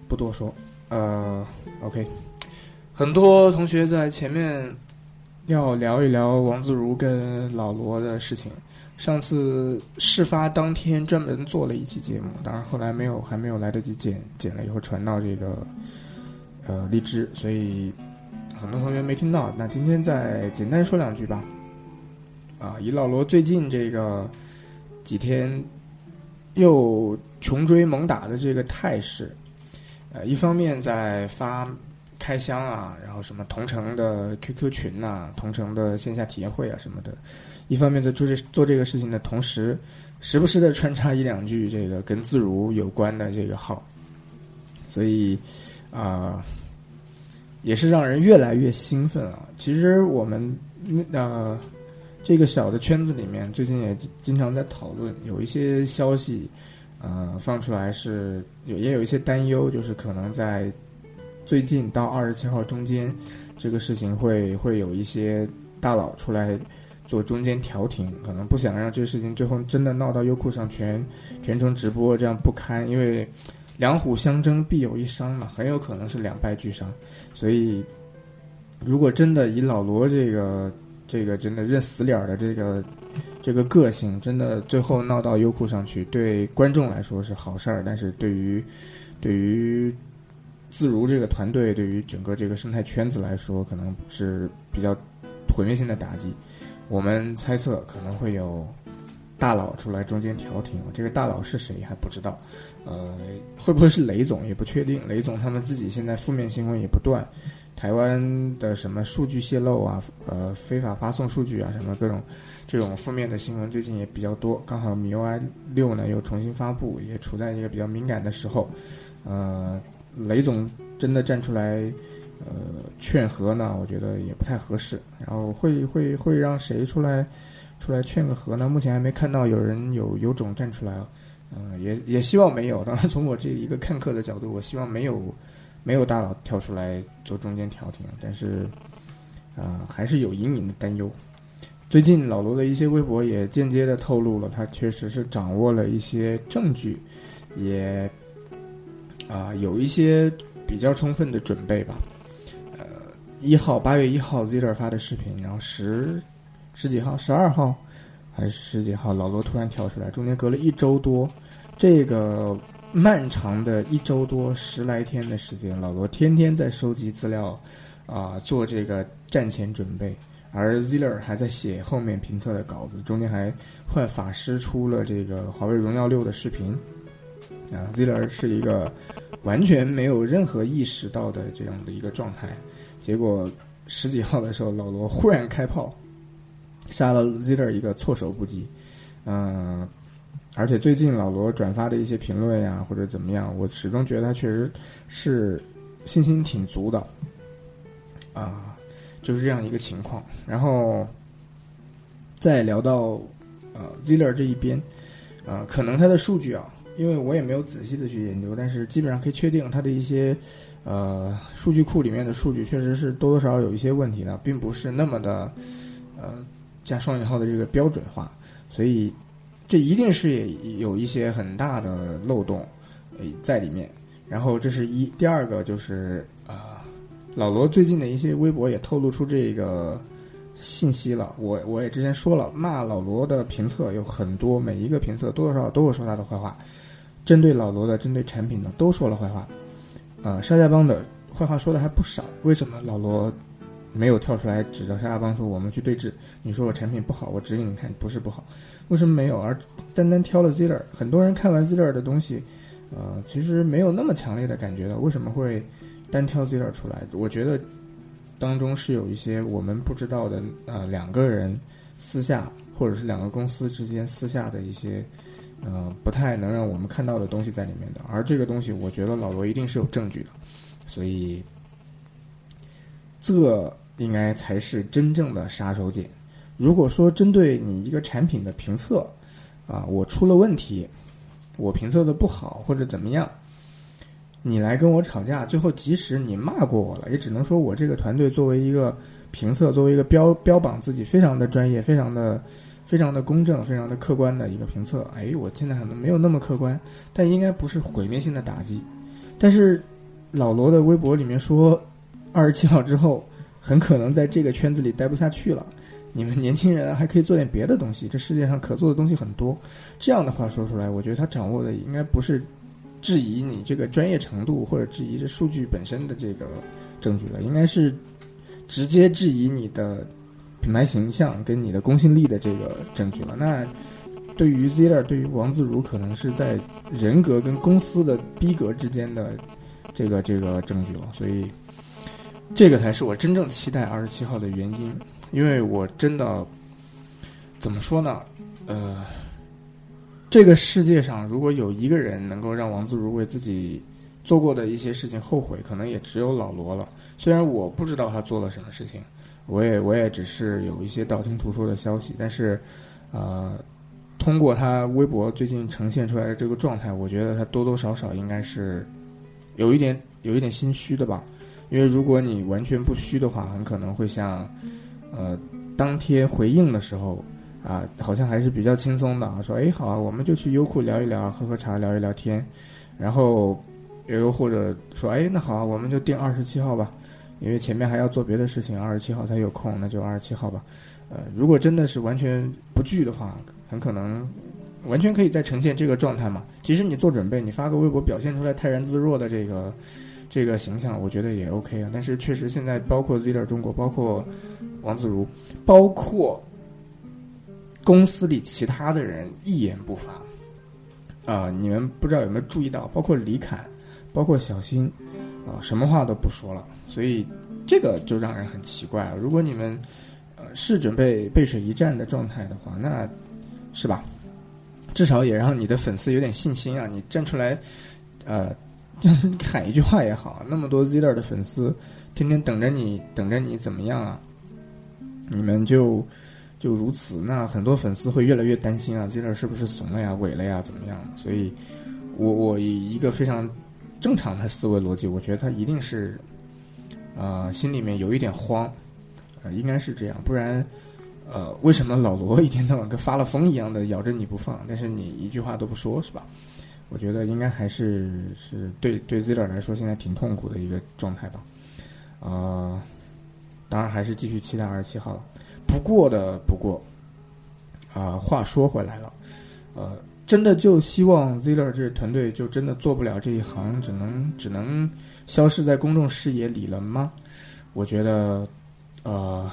不多说。呃，OK，很多同学在前面。要聊一聊王自如跟老罗的事情。上次事发当天专门做了一期节目，当然后来没有，还没有来得及剪，剪了以后传到这个呃荔枝，所以很多同学没听到。那今天再简单说两句吧。啊，以老罗最近这个几天又穷追猛打的这个态势，呃，一方面在发。开箱啊，然后什么同城的 QQ 群呐，同城的线下体验会啊什么的，一方面在做这做这个事情的同时，时不时的穿插一两句这个跟自如有关的这个号，所以啊，也是让人越来越兴奋啊。其实我们那呃这个小的圈子里面，最近也经常在讨论，有一些消息呃放出来是有也有一些担忧，就是可能在。最近到二十七号中间，这个事情会会有一些大佬出来做中间调停，可能不想让这个事情最后真的闹到优酷上全全程直播，这样不堪。因为两虎相争必有一伤嘛，很有可能是两败俱伤。所以，如果真的以老罗这个这个真的认死理儿的这个这个个性，真的最后闹到优酷上去，对观众来说是好事儿，但是对于对于。自如这个团队对于整个这个生态圈子来说，可能是比较毁灭性的打击。我们猜测可能会有大佬出来中间调停，这个大佬是谁还不知道。呃，会不会是雷总也不确定。雷总他们自己现在负面新闻也不断，台湾的什么数据泄露啊，呃，非法发送数据啊，什么各种这种负面的新闻最近也比较多。刚好米 UI 六呢又重新发布，也处在一个比较敏感的时候，呃。雷总真的站出来，呃，劝和呢？我觉得也不太合适。然后会会会让谁出来出来劝个和呢？目前还没看到有人有有种站出来。嗯，也也希望没有。当然，从我这一个看客的角度，我希望没有没有大佬跳出来做中间调停。但是，啊，还是有隐隐的担忧。最近老罗的一些微博也间接的透露了，他确实是掌握了一些证据，也。啊，有一些比较充分的准备吧。呃，一号八月一号 Ziller 发的视频，然后十十几号、十二号还是十几号，老罗突然跳出来，中间隔了一周多。这个漫长的一周多十来天的时间，老罗天天在收集资料，啊，做这个战前准备，而 Ziller 还在写后面评测的稿子，中间还换法师出了这个华为荣耀六的视频。啊，Ziller 是一个完全没有任何意识到的这样的一个状态，结果十几号的时候，老罗忽然开炮，杀了 Ziller 一个措手不及。嗯，而且最近老罗转发的一些评论呀，或者怎么样，我始终觉得他确实是信心挺足的。啊，就是这样一个情况。然后再聊到呃 Ziller 这一边，啊，可能他的数据啊。因为我也没有仔细的去研究，但是基本上可以确定它的一些，呃，数据库里面的数据确实是多多少少有一些问题的，并不是那么的，呃，加双引号的这个标准化。所以，这一定是有一些很大的漏洞在里面。然后这是一，第二个就是啊，老罗最近的一些微博也透露出这个信息了。我我也之前说了，骂老罗的评测有很多，每一个评测多多少少都会说他的坏话，针对老罗的、针对产品的都说了坏话。呃，沙家帮的坏话说的还不少。为什么老罗没有跳出来指着沙家帮说我们去对峙？你说我产品不好，我指给你看，不是不好。为什么没有？而单单挑了 Ziller？很多人看完 Ziller 的东西，呃，其实没有那么强烈的感觉的。为什么会单挑 Ziller 出来？我觉得当中是有一些我们不知道的，呃，两个人私下或者是两个公司之间私下的一些。呃，不太能让我们看到的东西在里面的，而这个东西，我觉得老罗一定是有证据的，所以这应该才是真正的杀手锏。如果说针对你一个产品的评测，啊，我出了问题，我评测的不好或者怎么样，你来跟我吵架，最后即使你骂过我了，也只能说我这个团队作为一个评测，作为一个标标榜自己非常的专业，非常的。非常的公正，非常的客观的一个评测。哎，我现在可能没有那么客观，但应该不是毁灭性的打击。但是老罗的微博里面说，二十七号之后很可能在这个圈子里待不下去了。你们 [LAUGHS] 年轻人还可以做点别的东西，这世界上可做的东西很多。这样的话说出来，我觉得他掌握的应该不是质疑你这个专业程度或者质疑这数据本身的这个证据了，应该是直接质疑你的。品牌形象跟你的公信力的这个证据了。那对于 Zler，对于王自如，可能是在人格跟公司的逼格之间的这个这个证据了。所以，这个才是我真正期待二十七号的原因。因为我真的怎么说呢？呃，这个世界上如果有一个人能够让王自如为自己做过的一些事情后悔，可能也只有老罗了。虽然我不知道他做了什么事情。我也我也只是有一些道听途说的消息，但是，呃，通过他微博最近呈现出来的这个状态，我觉得他多多少少应该是有一点有一点心虚的吧。因为如果你完全不虚的话，很可能会像呃当天回应的时候啊，好像还是比较轻松的，说哎好啊，我们就去优酷聊一聊，喝喝茶，聊一聊天，然后又或者说哎那好啊，我们就定二十七号吧。因为前面还要做别的事情，二十七号才有空，那就二十七号吧。呃，如果真的是完全不聚的话，很可能完全可以再呈现这个状态嘛。即使你做准备，你发个微博表现出来泰然自若的这个这个形象，我觉得也 OK 啊。但是确实现在包括 Z 点中国，包括王自如，包括公司里其他的人一言不发。啊，你们不知道有没有注意到，包括李侃，包括小新。啊，什么话都不说了，所以这个就让人很奇怪了。如果你们呃是准备背水一战的状态的话，那是吧？至少也让你的粉丝有点信心啊！你站出来，呃，[LAUGHS] 喊一句话也好。那么多 Zer 的粉丝，天天等着你，等着你怎么样啊？你们就就如此，那很多粉丝会越来越担心啊，Zer 是不是怂了呀、萎了呀、怎么样？所以，我我以一个非常。正常的思维逻辑，我觉得他一定是，呃，心里面有一点慌，呃，应该是这样，不然，呃，为什么老罗一天到晚跟发了疯一样的咬着你不放，但是你一句话都不说，是吧？我觉得应该还是是对对 Ziller 来说现在挺痛苦的一个状态吧，呃，当然还是继续期待二十七号了。不过的不过，啊，话说回来了，呃。真的就希望 Ziller 这团队就真的做不了这一行，只能只能消失在公众视野里了吗？我觉得，呃，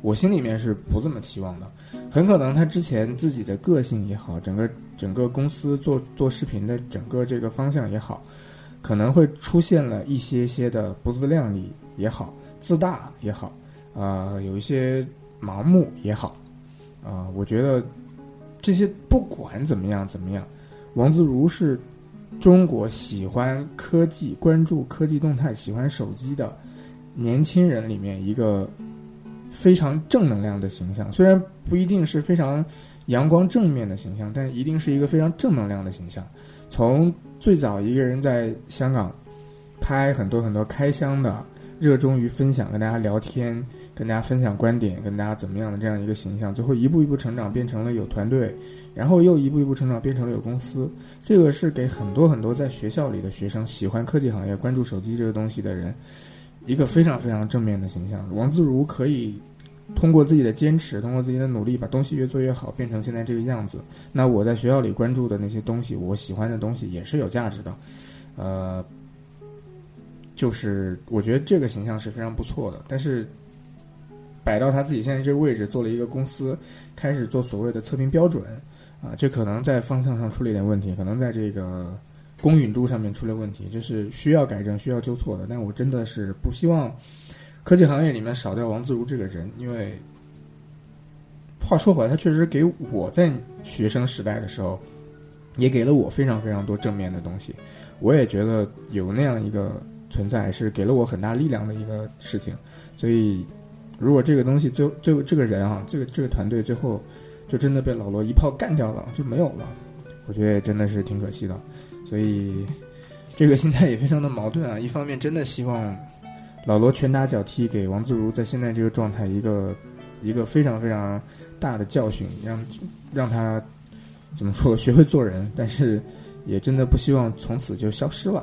我心里面是不这么期望的。很可能他之前自己的个性也好，整个整个公司做做视频的整个这个方向也好，可能会出现了一些些的不自量力也好，自大也好，啊，有一些盲目也好，啊，我觉得。这些不管怎么样怎么样，王自如是中国喜欢科技、关注科技动态、喜欢手机的年轻人里面一个非常正能量的形象。虽然不一定是非常阳光正面的形象，但一定是一个非常正能量的形象。从最早一个人在香港拍很多很多开箱的，热衷于分享跟大家聊天，跟大家分享观点，跟大家怎么样的这样一个形象，最后一步一步成长变成了有团队，然后又一步一步成长变成了有公司。这个是给很多很多在学校里的学生，喜欢科技行业、关注手机这个东西的人，一个非常非常正面的形象。王自如可以通过自己的坚持，通过自己的努力，把东西越做越好，变成现在这个样子。那我在学校里关注的那些东西，我喜欢的东西也是有价值的，呃。就是我觉得这个形象是非常不错的，但是摆到他自己现在这个位置，做了一个公司，开始做所谓的测评标准，啊，这可能在方向上出了一点问题，可能在这个公允度上面出了问题，这是需要改正、需要纠错的。但我真的是不希望科技行业里面少掉王自如这个人，因为话说回来，他确实给我在学生时代的时候，也给了我非常非常多正面的东西，我也觉得有那样一个。存在是给了我很大力量的一个事情，所以如果这个东西最后最后这个人啊，这个这个团队最后就真的被老罗一炮干掉了，就没有了，我觉得真的是挺可惜的。所以这个心态也非常的矛盾啊，一方面真的希望老罗拳打脚踢，给王自如在现在这个状态一个一个非常非常大的教训，让让他怎么说 [LAUGHS] 学会做人，但是也真的不希望从此就消失了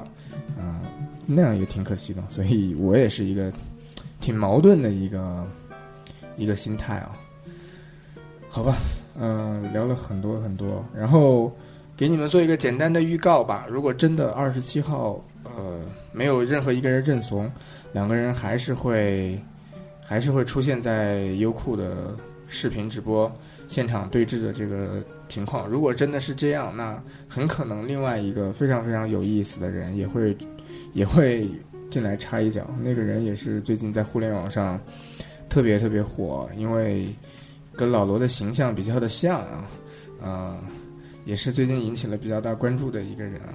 啊。那样也挺可惜的，所以我也是一个挺矛盾的一个一个心态啊。好吧，嗯，聊了很多很多，然后给你们做一个简单的预告吧。如果真的二十七号，呃，没有任何一个人认怂，两个人还是会还是会出现在优酷的视频直播现场对峙的这个情况。如果真的是这样，那很可能另外一个非常非常有意思的人也会。也会进来插一脚，那个人也是最近在互联网上特别特别火，因为跟老罗的形象比较的像啊，啊，也是最近引起了比较大关注的一个人啊，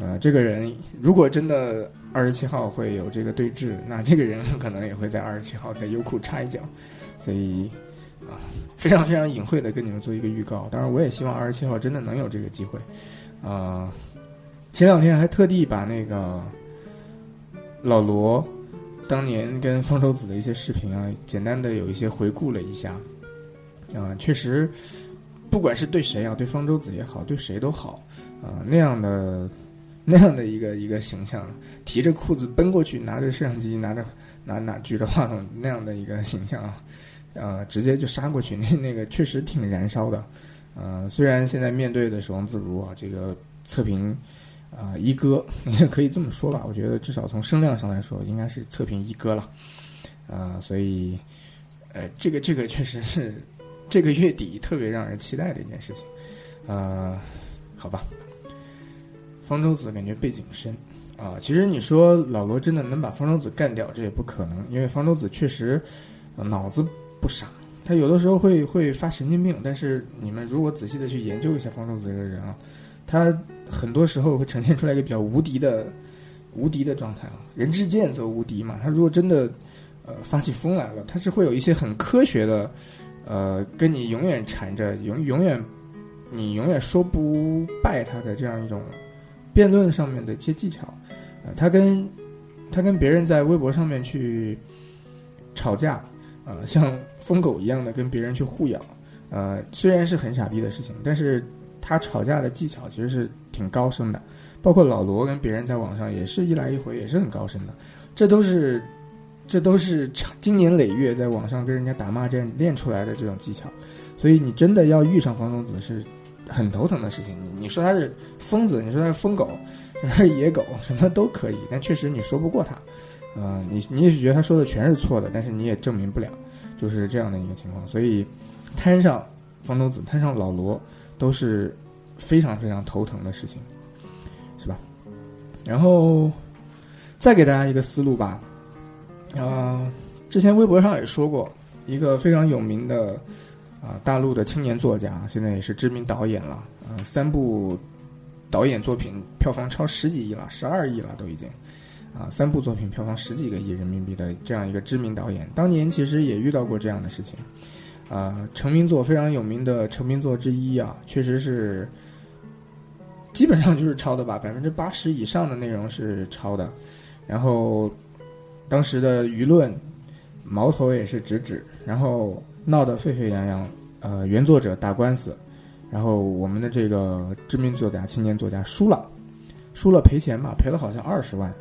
呃，这个人如果真的二十七号会有这个对峙，那这个人可能也会在二十七号在优酷插一脚，所以啊，非常非常隐晦的跟你们做一个预告，当然我也希望二十七号真的能有这个机会，啊，前两天还特地把那个。老罗当年跟方舟子的一些视频啊，简单的有一些回顾了一下，啊，确实，不管是对谁啊，对方舟子也好，对谁都好，啊，那样的那样的一个一个形象，提着裤子奔过去，拿着摄像机，拿着拿拿举着话筒那样的一个形象啊，呃，直接就杀过去，那那个确实挺燃烧的，呃，虽然现在面对的是王自如啊，这个测评。啊，一哥 [LAUGHS] 也可以这么说吧，我觉得至少从声量上来说，应该是测评一哥了。啊，所以，呃，这个这个确实是这个月底特别让人期待的一件事情。呃，好吧，方舟子感觉背景深啊。其实你说老罗真的能把方舟子干掉，这也不可能，因为方舟子确实脑子不傻，他有的时候会会发神经病。但是你们如果仔细的去研究一下方舟子这个人啊。他很多时候会呈现出来一个比较无敌的、无敌的状态啊，人之剑则无敌嘛。他如果真的呃发起疯来了，他是会有一些很科学的，呃，跟你永远缠着，永永远你永远说不败他的这样一种辩论上面的一些技巧。呃，他跟他跟别人在微博上面去吵架，呃，像疯狗一样的跟别人去互咬，呃，虽然是很傻逼的事情，但是。他吵架的技巧其实是挺高深的，包括老罗跟别人在网上也是一来一回也是很高深的，这都是，这都是长经年累月在网上跟人家打骂战练出来的这种技巧，所以你真的要遇上方舟子是很头疼的事情。你你说他是疯子，你说他是疯狗，他是野狗，什么都可以，但确实你说不过他，呃，你你也许觉得他说的全是错的，但是你也证明不了，就是这样的一个情况。所以摊上方舟子，摊上老罗。都是非常非常头疼的事情，是吧？然后再给大家一个思路吧。啊，之前微博上也说过，一个非常有名的啊大陆的青年作家，现在也是知名导演了。啊，三部导演作品票房超十几亿了，十二亿了都已经。啊，三部作品票房十几个亿人民币的这样一个知名导演，当年其实也遇到过这样的事情。啊，成名作非常有名的成名作之一啊，确实是基本上就是抄的吧，百分之八十以上的内容是抄的。然后当时的舆论矛头也是直指，然后闹得沸沸扬扬。呃，原作者打官司，然后我们的这个知名作家、青年作家输了，输了赔钱吧，赔了好像二十万。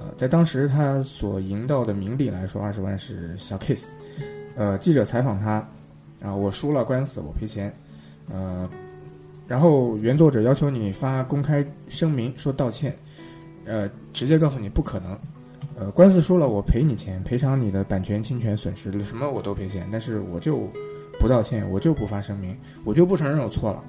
呃，在当时他所赢到的名利来说，二十万是小 case。呃，记者采访他，啊，我输了官司，我赔钱。呃，然后原作者要求你发公开声明说道歉，呃，直接告诉你不可能。呃，官司输了，我赔你钱，赔偿你的版权侵权损失，什么我都赔钱，但是我就不道歉，我就不发声明，我就不承认我错了，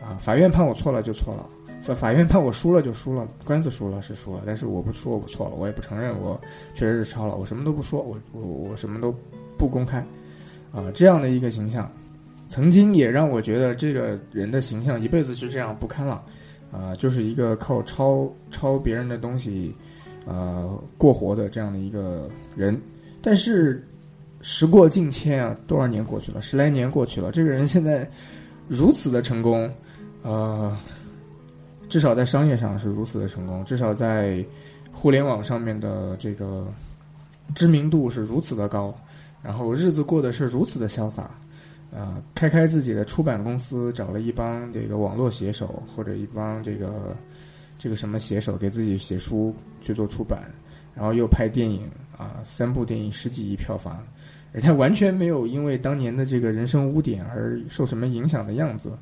啊，法院判我错了就错了，法法院判我输了就输了，官司输了是输了，但是我不说我错了，我也不承认我确实是抄了，我什么都不说，我我我什么都不公开，啊，这样的一个形象，曾经也让我觉得这个人的形象一辈子就这样不堪了，啊，就是一个靠抄抄别人的东西。呃，过活的这样的一个人，但是时过境迁啊，多少年过去了，十来年过去了，这个人现在如此的成功，呃，至少在商业上是如此的成功，至少在互联网上面的这个知名度是如此的高，然后日子过得是如此的潇洒，呃，开开自己的出版公司，找了一帮这个网络写手或者一帮这个。这个什么写手给自己写书去做出版，然后又拍电影啊，三部电影十几亿票房，人家完全没有因为当年的这个人生污点而受什么影响的样子，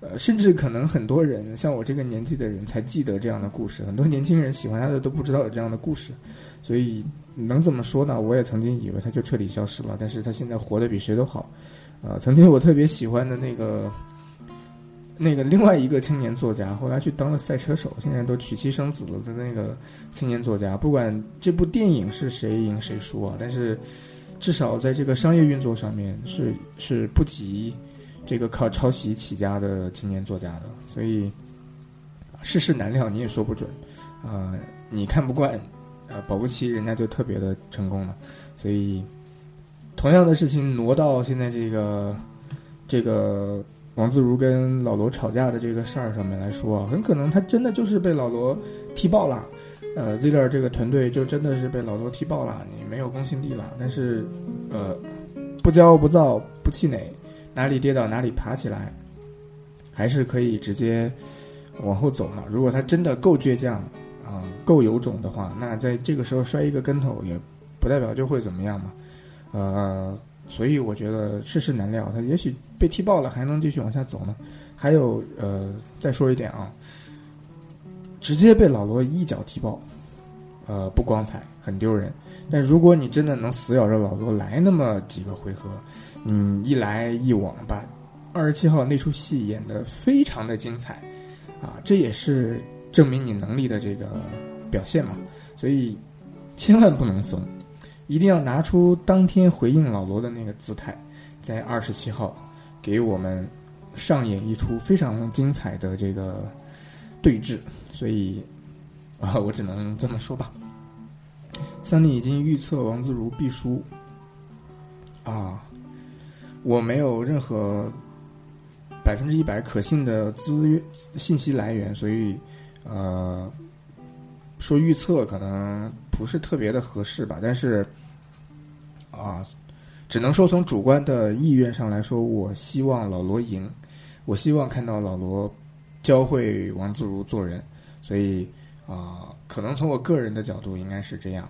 呃，甚至可能很多人像我这个年纪的人才记得这样的故事，很多年轻人喜欢他的都不知道有这样的故事，所以能怎么说呢？我也曾经以为他就彻底消失了，但是他现在活得比谁都好，呃，曾经我特别喜欢的那个。那个另外一个青年作家，后来去当了赛车手，现在都娶妻生子了的那个青年作家，不管这部电影是谁赢谁输啊，但是至少在这个商业运作上面是是不及这个靠抄袭起家的青年作家的，所以世事难料，你也说不准啊。你看不惯，呃，保不齐人家就特别的成功了。所以同样的事情挪到现在这个这个。王自如跟老罗吵架的这个事儿上面来说，很可能他真的就是被老罗踢爆了，呃，Ziller 这个团队就真的是被老罗踢爆了，你没有公信力了。但是，呃，不骄不躁不气馁，哪里跌倒哪里爬起来，还是可以直接往后走嘛。如果他真的够倔强啊，够有种的话，那在这个时候摔一个跟头也不代表就会怎么样嘛，呃。所以我觉得世事难料，他也许被踢爆了，还能继续往下走呢。还有，呃，再说一点啊，直接被老罗一脚踢爆，呃，不光彩，很丢人。但如果你真的能死咬着老罗来那么几个回合，你一来一往，吧二十七号那出戏演得非常的精彩，啊，这也是证明你能力的这个表现嘛。所以千万不能怂。一定要拿出当天回应老罗的那个姿态，在二十七号给我们上演一出非常精彩的这个对峙。所以啊，我只能这么说吧。桑尼已经预测王自如必输啊，我没有任何百分之一百可信的资信息来源，所以呃，说预测可能。不是特别的合适吧，但是，只能说从主观的意愿上来说，我希望老罗赢，我希望看到老罗教会王自如做人，所以啊，可能从我个人的角度应该是这样，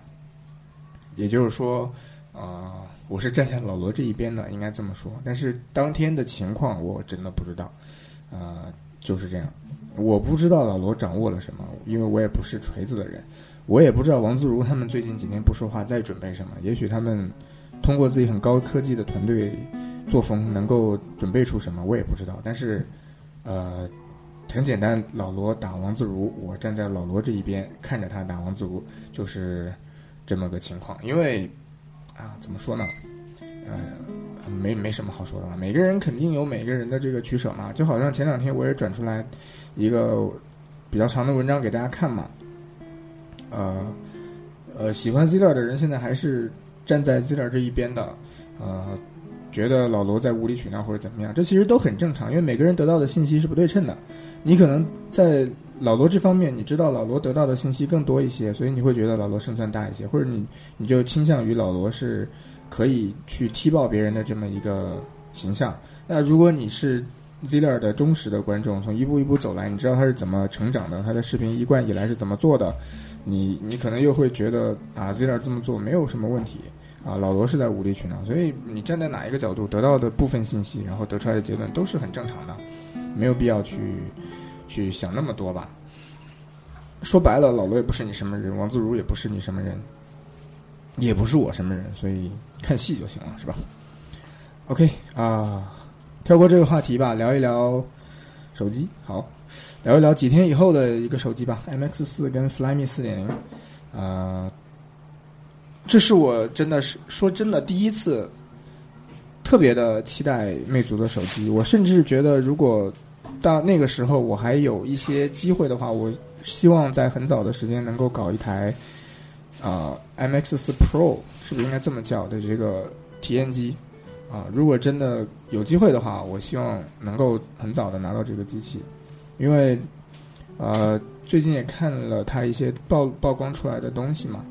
也就是说，啊，我是站在老罗这一边的，应该这么说。但是当天的情况我真的不知道，啊，就是这样，我不知道老罗掌握了什么，因为我也不是锤子的人。我也不知道王自如他们最近几天不说话在准备什么，也许他们通过自己很高科技的团队作风能够准备出什么，我也不知道。但是，呃，很简单，老罗打王自如，我站在老罗这一边看着他打王自如，就是这么个情况。因为啊，怎么说呢？呃，没没什么好说的了。每个人肯定有每个人的这个取舍嘛。就好像前两天我也转出来一个比较长的文章给大家看嘛。呃，呃，喜欢 Zer 的人现在还是站在 Ziller 这一边的，呃，觉得老罗在无理取闹或者怎么样，这其实都很正常，因为每个人得到的信息是不对称的。你可能在老罗这方面，你知道老罗得到的信息更多一些，所以你会觉得老罗胜算大一些，或者你你就倾向于老罗是可以去踢爆别人的这么一个形象。那如果你是 Ziller 的忠实的观众，从一步一步走来，你知道他是怎么成长的，他的视频一贯以来是怎么做的，你你可能又会觉得啊，Ziller 这么做没有什么问题啊，老罗是在无理取闹。所以你站在哪一个角度得到的部分信息，然后得出来的结论都是很正常的，没有必要去去想那么多吧。说白了，老罗也不是你什么人，王自如也不是你什么人，也不是我什么人，所以看戏就行了，是吧？OK 啊，跳过这个话题吧，聊一聊手机。好，聊一聊几天以后的一个手机吧，MX 四跟 Flyme 四点零。啊，这是我真的是说真的第一次特别的期待魅族的手机。我甚至觉得，如果到那个时候我还有一些机会的话，我。希望在很早的时间能够搞一台，啊，MX 四 Pro 是不是应该这么叫的这个体验机？啊，如果真的有机会的话，我希望能够很早的拿到这个机器，因为，呃，最近也看了它一些曝曝光出来的东西嘛，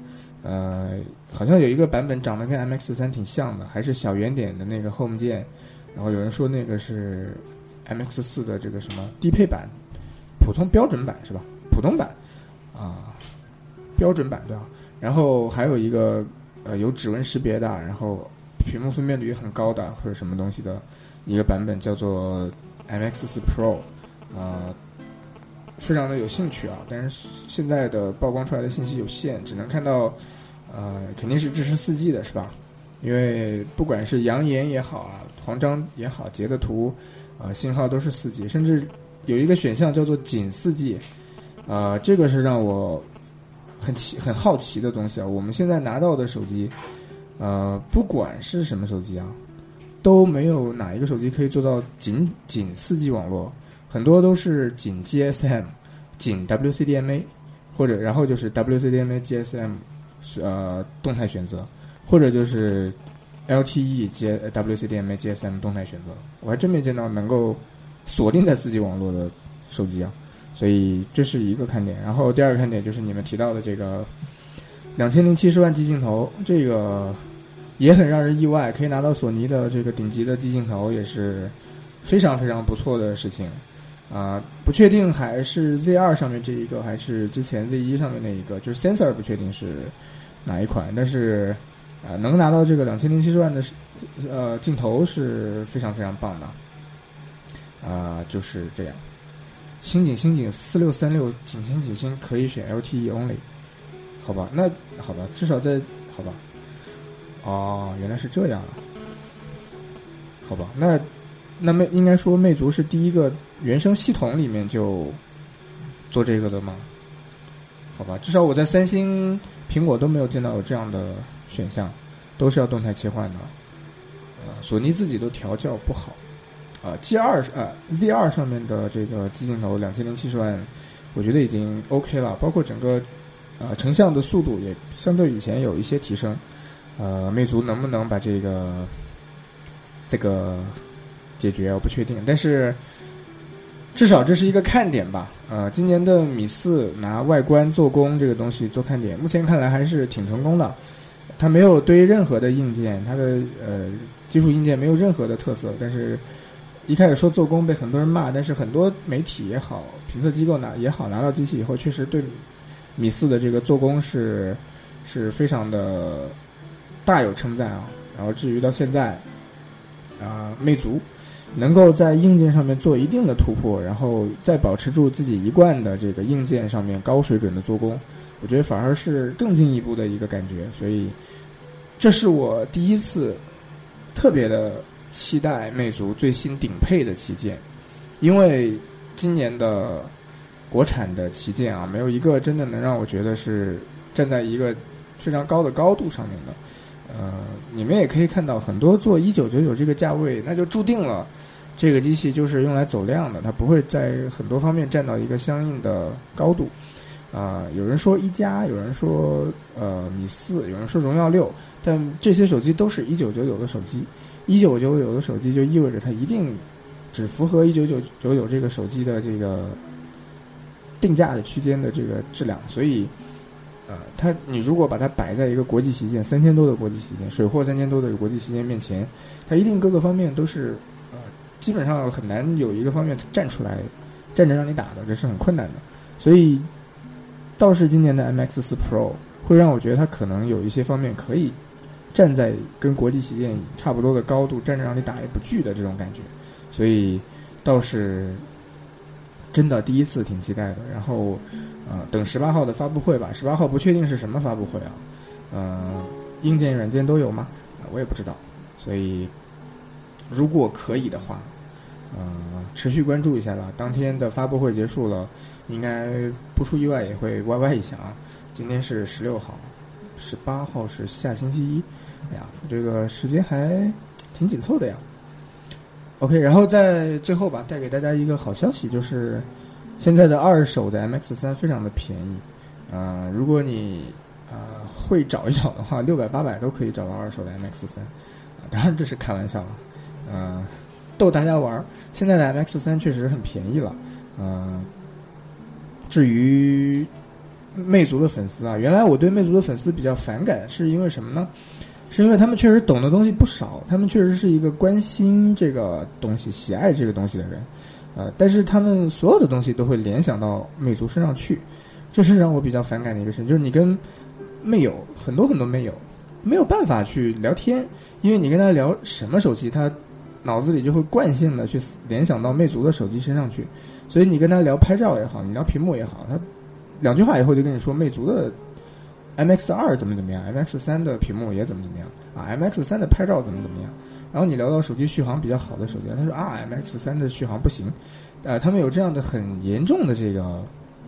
呃，好像有一个版本长得跟 MX 三挺像的，还是小圆点的那个 Home 键，然后有人说那个是 MX 四的这个什么低配版、普通标准版是吧？普通版，啊，标准版对吧？然后还有一个呃有指纹识别的，然后屏幕分辨率很高的或者什么东西的一个版本叫做 MX 四 Pro，啊，非常的有兴趣啊！但是现在的曝光出来的信息有限，只能看到呃肯定是支持四 G 的是吧？因为不管是扬言也好啊，黄章也好，截的图啊信号都是四 G，甚至有一个选项叫做仅四 G。啊，这个是让我很奇、很好奇的东西啊！我们现在拿到的手机，呃，不管是什么手机啊，都没有哪一个手机可以做到仅仅四 G 网络，很多都是仅 GSM、仅 WCDMA，或者然后就是 WCDMA、GSM，呃，动态选择，或者就是 LTE 接 WCDMA、GSM 动态选择。我还真没见到能够锁定在四 G 网络的手机啊！所以这是一个看点，然后第二个看点就是你们提到的这个两千零七十万机镜头，这个也很让人意外，可以拿到索尼的这个顶级的机镜头，也是非常非常不错的事情。啊，不确定还是 Z 二上面这一个，还是之前 Z 一上面那一个，就是 sensor 不确定是哪一款，但是啊，能拿到这个两千零七十万的呃镜头是非常非常棒的。啊，就是这样。星景星景四六三六景星景星可以选 LTE only，好吧，那好吧，至少在好吧，哦，原来是这样啊，好吧，那那魅应该说魅族是第一个原生系统里面就做这个的吗？好吧，至少我在三星、苹果都没有见到有这样的选项，都是要动态切换的，呃，索尼自己都调教不好。呃，G 二呃 Z 二上面的这个机镜头两千零七十万，我觉得已经 OK 了，包括整个呃成像的速度也相对以前有一些提升。呃，魅族能不能把这个这个解决，我不确定，但是至少这是一个看点吧。呃，今年的米四拿外观做工这个东西做看点，目前看来还是挺成功的。它没有对任何的硬件，它的呃基础硬件没有任何的特色，但是。一开始说做工被很多人骂，但是很多媒体也好，评测机构拿也好，拿到机器以后，确实对米四的这个做工是是非常的大有称赞啊。然后至于到现在，啊，魅族能够在硬件上面做一定的突破，然后再保持住自己一贯的这个硬件上面高水准的做工，我觉得反而是更进一步的一个感觉。所以，这是我第一次特别的。期待魅族最新顶配的旗舰，因为今年的国产的旗舰啊，没有一个真的能让我觉得是站在一个非常高的高度上面的。呃，你们也可以看到，很多做一九九九这个价位，那就注定了这个机器就是用来走量的，它不会在很多方面占到一个相应的高度。啊，有人说一加，有人说呃米四，有人说荣耀六，但这些手机都是一九九九的手机。一九九九的手机就意味着它一定只符合一九九九九这个手机的这个定价的区间的这个质量，所以呃，它你如果把它摆在一个国际旗舰三千多的国际旗舰，水货三千多的国际旗舰面前，它一定各个方面都是，基本上很难有一个方面站出来，站着让你打的，这是很困难的。所以，倒是今年的 MX 四 Pro 会让我觉得它可能有一些方面可以站在跟国际旗舰差不多的高度，站着让你打也不惧的这种感觉。所以，倒是真的第一次挺期待的。然后。呃，等十八号的发布会吧。十八号不确定是什么发布会啊？呃，硬件、软件都有吗？我也不知道。所以，如果可以的话，呃，持续关注一下吧。当天的发布会结束了，应该不出意外也会 YY 一下啊。今天是十六号，十八号是下星期一。哎呀，这个时间还挺紧凑的呀。OK，然后在最后吧，带给大家一个好消息，就是。现在的二手的 MX 三非常的便宜，呃，如果你呃会找一找的话，六百八百都可以找到二手的 MX 三，当然这是开玩笑了，嗯，逗大家玩儿。现在的 MX 三确实很便宜了，嗯，至于魅族的粉丝啊，原来我对魅族的粉丝比较反感，是因为什么呢？是因为他们确实懂的东西不少，他们确实是一个关心这个东西、喜爱这个东西的人。呃，但是他们所有的东西都会联想到魅族身上去，这是让我比较反感的一个事情。就是你跟魅友很多很多魅友没有办法去聊天，因为你跟他聊什么手机，他脑子里就会惯性的去联想到魅族的手机身上去。所以你跟他聊拍照也好，你聊屏幕也好，他两句话以后就跟你说魅族的 MX 二怎么怎么样，MX 三的屏幕也怎么怎么样啊，MX 三的拍照怎么怎么样。然后你聊到手机续航比较好的手机，他说啊，MX 三的续航不行，呃，他们有这样的很严重的这个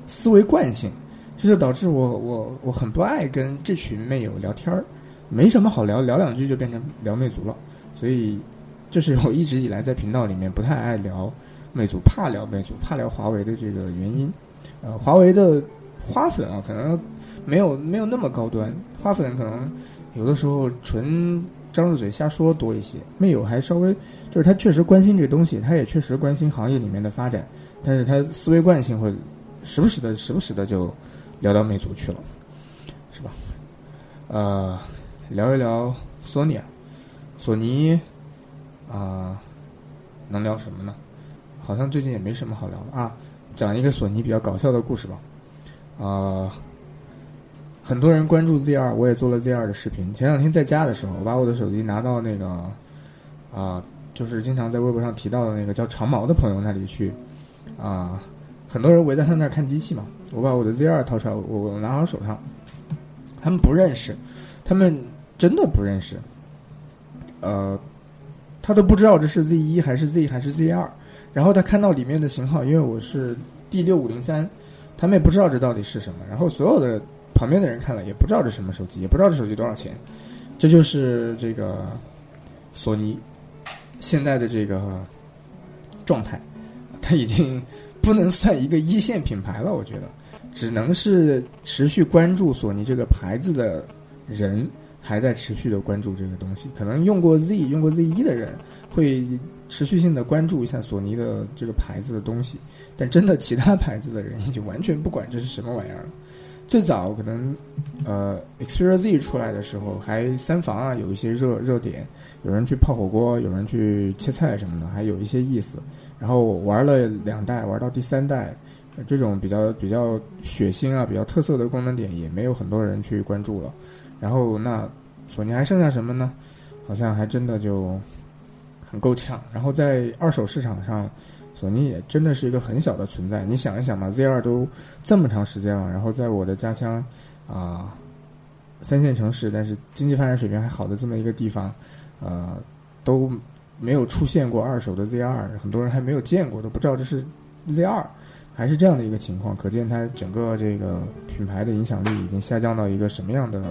思维惯性，这就导致我我我很不爱跟这群魅友聊天儿，没什么好聊，聊两句就变成聊魅族了，所以这是我一直以来在频道里面不太爱聊魅族，怕聊魅族，怕聊华为的这个原因。呃，华为的花粉啊，可能没有没有那么高端，花粉可能有的时候纯。张着嘴瞎说多一些，没有还稍微就是他确实关心这东西，他也确实关心行业里面的发展，但是他思维惯性会时不时的、时不时的就聊到魅族去了，是吧？呃，聊一聊索尼，索尼啊，能聊什么呢？好像最近也没什么好聊的啊，讲一个索尼比较搞笑的故事吧，啊。很多人关注 Z 二，我也做了 Z 二的视频。前两天在家的时候，我把我的手机拿到那个啊，就是经常在微博上提到的那个叫长毛的朋友那里去啊。很多人围在他那儿看机器嘛。我把我的 Z 二掏出来，我我拿到手上，他们不认识，他们真的不认识。呃，他都不知道这是 Z 一还是 Z 还是 Z 二。然后他看到里面的型号，因为我是 D 六五零三，他们也不知道这到底是什么。然后所有的。旁边的人看了也不知道这什么手机，也不知道这手机多少钱，这就是这个索尼现在的这个状态，它已经不能算一个一线品牌了，我觉得，只能是持续关注索尼这个牌子的人还在持续的关注这个东西，可能用过 Z 用过 Z 一的人会持续性的关注一下索尼的这个牌子的东西，但真的其他牌子的人已经完全不管这是什么玩意儿了。最早可能，呃，Xperia Z 出来的时候，还三防啊，有一些热热点，有人去泡火锅，有人去切菜什么的，还有一些意思。然后玩了两代，玩到第三代，这种比较比较血腥啊、比较特色的功能点，也没有很多人去关注了。然后那索尼还剩下什么呢？好像还真的就很够呛。然后在二手市场上。索尼也真的是一个很小的存在，你想一想嘛，Z 二都这么长时间了，然后在我的家乡啊，三线城市，但是经济发展水平还好的这么一个地方，呃，都没有出现过二手的 Z 二，很多人还没有见过，都不知道这是 Z 二，还是这样的一个情况，可见它整个这个品牌的影响力已经下降到一个什么样的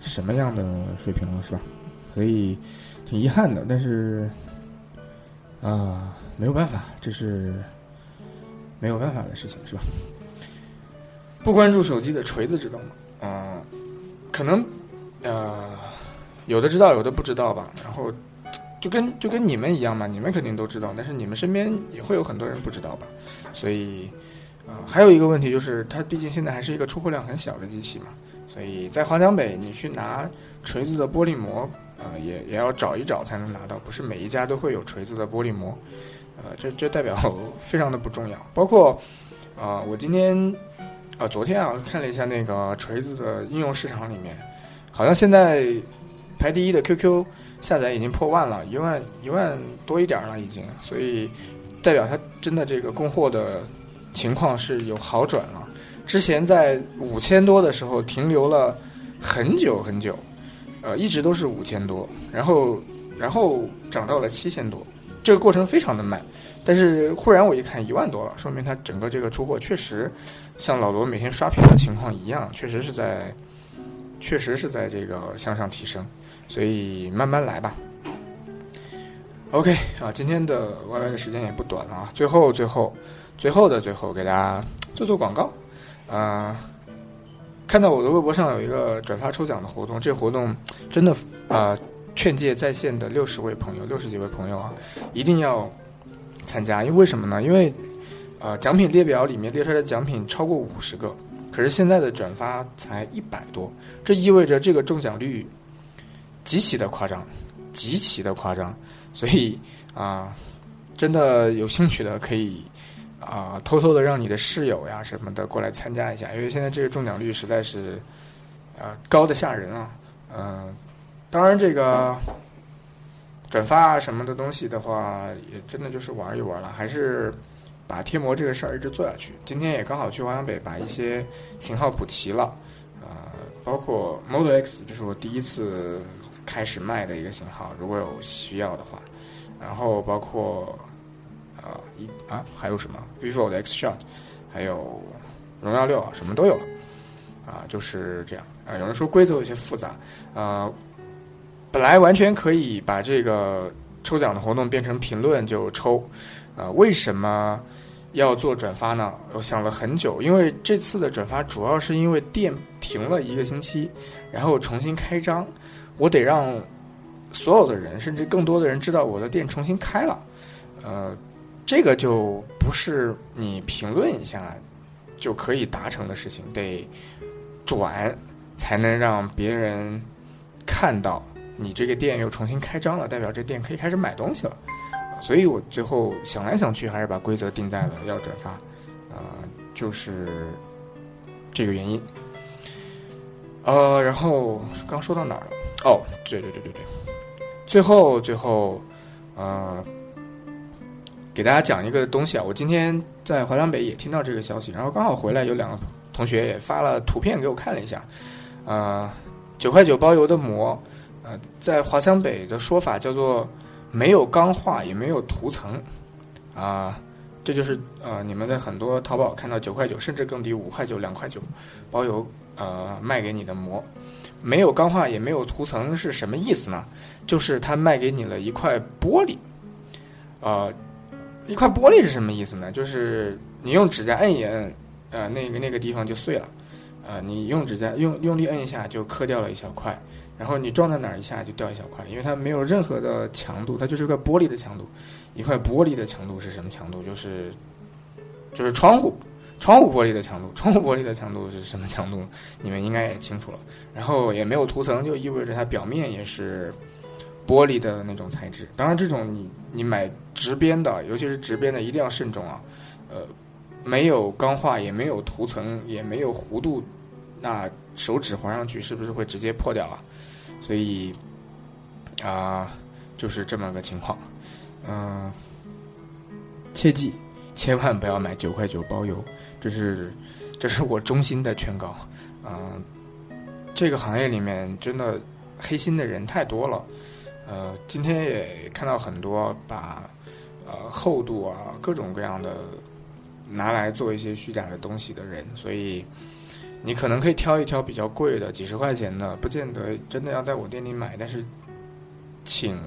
什么样的水平了，是吧？所以挺遗憾的，但是啊。没有办法，这是没有办法的事情，是吧？不关注手机的锤子知道吗？啊，可能呃，有的知道，有的不知道吧。然后就跟就跟你们一样嘛，你们肯定都知道，但是你们身边也会有很多人不知道吧。所以呃，还有一个问题就是，它毕竟现在还是一个出货量很小的机器嘛，所以在华强北你去拿锤子的玻璃膜，呃，也也要找一找才能拿到，不是每一家都会有锤子的玻璃膜，呃，这这代表 [LAUGHS] 非常的不重要。包括啊、我今天啊、昨天啊看了一下那个锤子的应用市场里面，好像现在排第一的 QQ 下载已经破万了，一万一万多一点了已经，所以代表它真的这个供货的情况是有好转了。之前在五千多的时候停留了很久很久，呃，一直都是五千多，然后然后涨到了七千多，这个过程非常的慢。但是忽然我一看一万多了，说明它整个这个出货确实像老罗每天刷屏的情况一样，确实是在确实是在这个向上提升，所以慢慢来吧。OK 啊，今天的 YY 的时间也不短了啊，最后最后最后的最后给大家做做广告，啊、看到我的微博上有一个转发抽奖的活动，这个活动真的啊、劝诫在线的六十位朋友，六十几位朋友啊，一定要参加，因为为什么呢？因为呃，奖品列表里面列出来的奖品超过五十个，可是现在的转发才一百多，这意味着这个中奖率极其的夸张，极其的夸张，所以啊、真的有兴趣的可以啊、偷偷的让你的室友呀什么的过来参加一下，因为现在这个中奖率实在是啊、高的吓人啊，嗯、当然这个。转发啊什么的东西的话，也真的就是玩一玩了，还是把贴膜这个事儿一直做下去。今天也刚好去华强北把一些型号补齐了，呃，包括 Model X，这是我第一次开始卖的一个型号，如果有需要的话，然后包括啊一啊还有什么 vivo 的 X Shot，还有荣耀六啊，什么都有了，啊，就是这样啊。有人说规则有些复杂，啊。本来完全可以把这个抽奖的活动变成评论就抽，啊，为什么要做转发呢？我想了很久，因为这次的转发主要是因为店停了一个星期，然后重新开张，我得让所有的人，甚至更多的人知道我的店重新开了，呃，这个就不是你评论一下就可以达成的事情，得转才能让别人看到。你这个店又重新开张了，代表这店可以开始买东西了，所以我最后想来想去，还是把规则定在了要转发，啊、就是这个原因。呃，然后刚说到哪儿了？哦，对对对对对，最后最后，呃，给大家讲一个东西啊，我今天在华强北也听到这个消息，然后刚好回来有两个同学也发了图片给我看了一下，呃，九块九包邮的膜。呃，在华强北的说法叫做没有钢化也没有涂层，啊、这就是呃你们在很多淘宝看到九块九甚至更低五块九两块九包邮呃卖给你的膜，没有钢化也没有涂层是什么意思呢？就是他卖给你了一块玻璃，呃，一块玻璃是什么意思呢？就是你用指甲摁一摁，呃那个那个地方就碎了，呃你用指甲用用力摁一下就磕掉了一小块。然后你撞在哪儿一下就掉一小块，因为它没有任何的强度，它就是个玻璃的强度。一块玻璃的强度是什么强度？就是就是窗户窗户玻璃的强度。窗户玻璃的强度是什么强度？你们应该也清楚了。然后也没有涂层，就意味着它表面也是玻璃的那种材质。当然，这种你你买直边的，尤其是直边的，一定要慎重啊。呃，没有钢化，也没有涂层，也没有弧度，那手指划上去是不是会直接破掉啊？所以啊、就是这么个情况。嗯、切记千万不要买九块九包邮，这是这是我衷心的劝告。嗯、这个行业里面真的黑心的人太多了。呃，今天也看到很多把呃厚度啊各种各样的拿来做一些虚假的东西的人，所以。你可能可以挑一挑比较贵的，几十块钱的，不见得真的要在我店里买。但是，请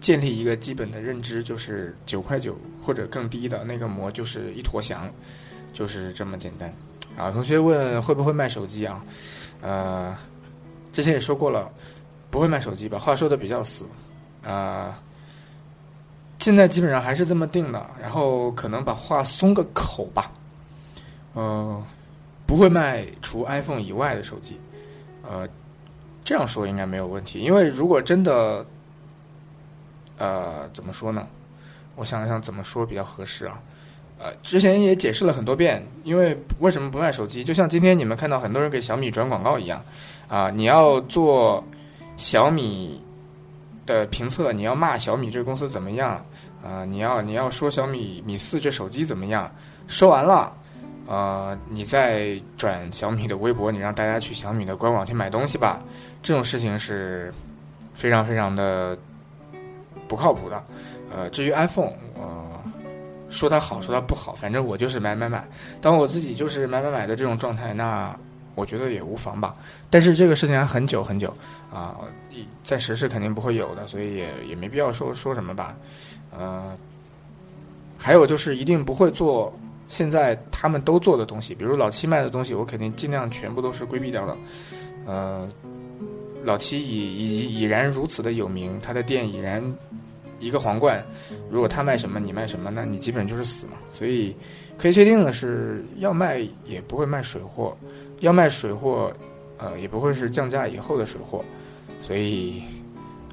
建立一个基本的认知，就是九块九或者更低的那个膜就是一坨翔，就是这么简单。啊，同学问会不会卖手机啊？呃，之前也说过了，不会卖手机吧？话说的比较死，啊、现在基本上还是这么定的，然后可能把话松个口吧。呃，不会卖除 iPhone 以外的手机。呃，这样说应该没有问题，因为如果真的，呃，怎么说呢？我想想怎么说比较合适啊？呃，之前也解释了很多遍，因为为什么不卖手机？就像今天你们看到很多人给小米转广告一样，啊，你要做小米的评测，你要骂小米这个公司怎么样？啊，你要你要说小米米四这手机怎么样？说完了，呃，你再转小米的微博，你让大家去小米的官网去买东西吧。这种事情是非常非常的不靠谱的。呃，至于 iPhone，呃，说它好，说它不好，反正我就是买买买。当我自己就是买买买的这种状态，那我觉得也无妨吧。但是这个事情还很久很久啊，暂时是肯定不会有的，所以也也没必要说说什么吧。呃，还有就是一定不会做现在他们都做的东西，比如老七卖的东西，我肯定尽量全部都是规避掉的。呃，老七已已已然如此的有名，他的店已然。一个皇冠，如果他卖什么你卖什么，那你基本就是死嘛。所以可以确定的是，要卖也不会卖水货，要卖水货，呃，也不会是降价以后的水货。所以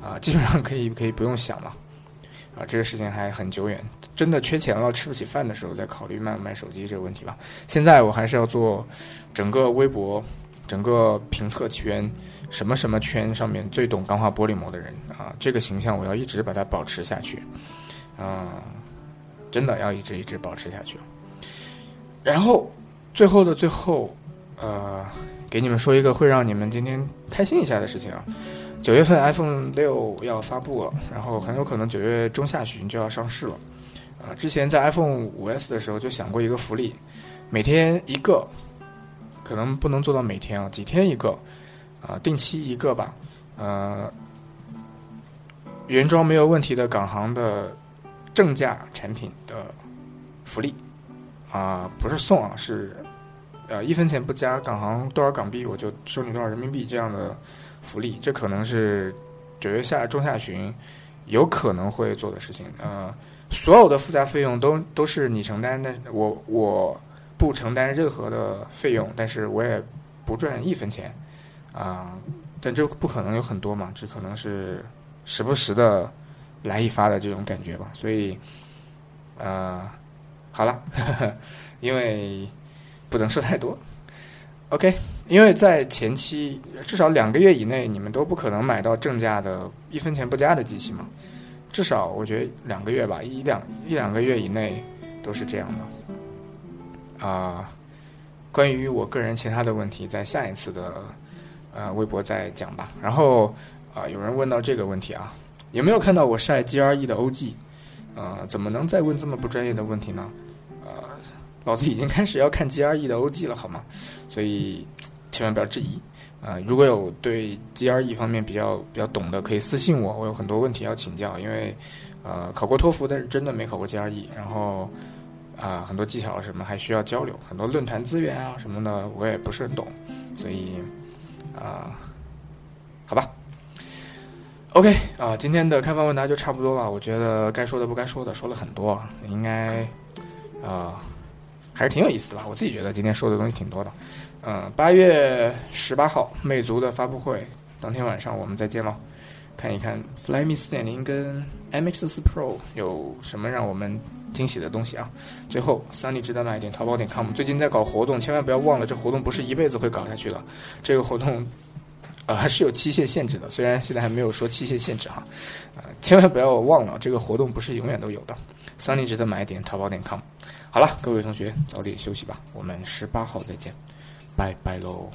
啊，基本上可以可以不用想了。啊，这个事情还很久远，真的缺钱了吃不起饭的时候再考虑卖不卖手机这个问题吧。现在我还是要做整个微博。整个评测圈，什么什么圈上面最懂钢化玻璃膜的人啊，这个形象我要一直把它保持下去，啊，真的要一直一直保持下去。然后最后的最后，呃，给你们说一个会让你们今天开心一下的事情啊，九月份 iPhone 六要发布了，然后很有可能九月中下旬就要上市了。啊，之前在 iPhone 五 S 的时候就想过一个福利，每天一个。可能不能做到每天啊，几天一个，啊，定期一个吧，呃，原装没有问题的港行的正价产品的福利，啊，不是送啊，是呃一分钱不加，港行多少港币我就收你多少人民币这样的福利，这可能是九月下中下旬有可能会做的事情，呃，所有的附加费用都都是你承担的，我我。不承担任何的费用，但是我也不赚一分钱，啊，但这不可能有很多嘛，只可能是时不时的来一发的这种感觉吧。所以，呃，好了，[LAUGHS] 因为不能说太多，OK，因为在前期至少两个月以内，你们都不可能买到正价的一分钱不加的机器嘛，至少我觉得两个月吧，一两一两个月以内都是这样的。啊，关于我个人其他的问题，在下一次的呃微博再讲吧。然后啊，有人问到这个问题啊，有没有看到我晒 GRE 的 OG？呃，怎么能再问这么不专业的问题呢？老子已经开始要看 GRE 的 OG 了，好吗？所以千万不要质疑。啊，如果有对 GRE 方面比较比较懂的，可以私信我，我有很多问题要请教。因为呃，考过托福，但是真的没考过 GRE。然后。啊，很多技巧什么还需要交流，很多论坛资源啊什么的，我也不是很懂，所以啊，好吧，OK 啊，今天的开放问答就差不多了。我觉得该说的不该说的说了很多，应该啊还是挺有意思的吧。我自己觉得今天说的东西挺多的。嗯，八月十八号魅族的发布会当天晚上我们再见喽，看一看 Flyme 四点零跟 MX 四 Pro 有什么让我们。惊喜的东西啊！最后，Sunny 值得买点淘宝点 com 最近在搞活动，千万不要忘了，这活动不是一辈子会搞下去的。这个活动，呃，还是有期限限制的。虽然现在还没有说期限限制哈，呃，千万不要忘了，这个活动不是永远都有的。Sunny 值得买点淘宝点 com。好了，各位同学早点休息吧，我们十八号再见，拜拜喽。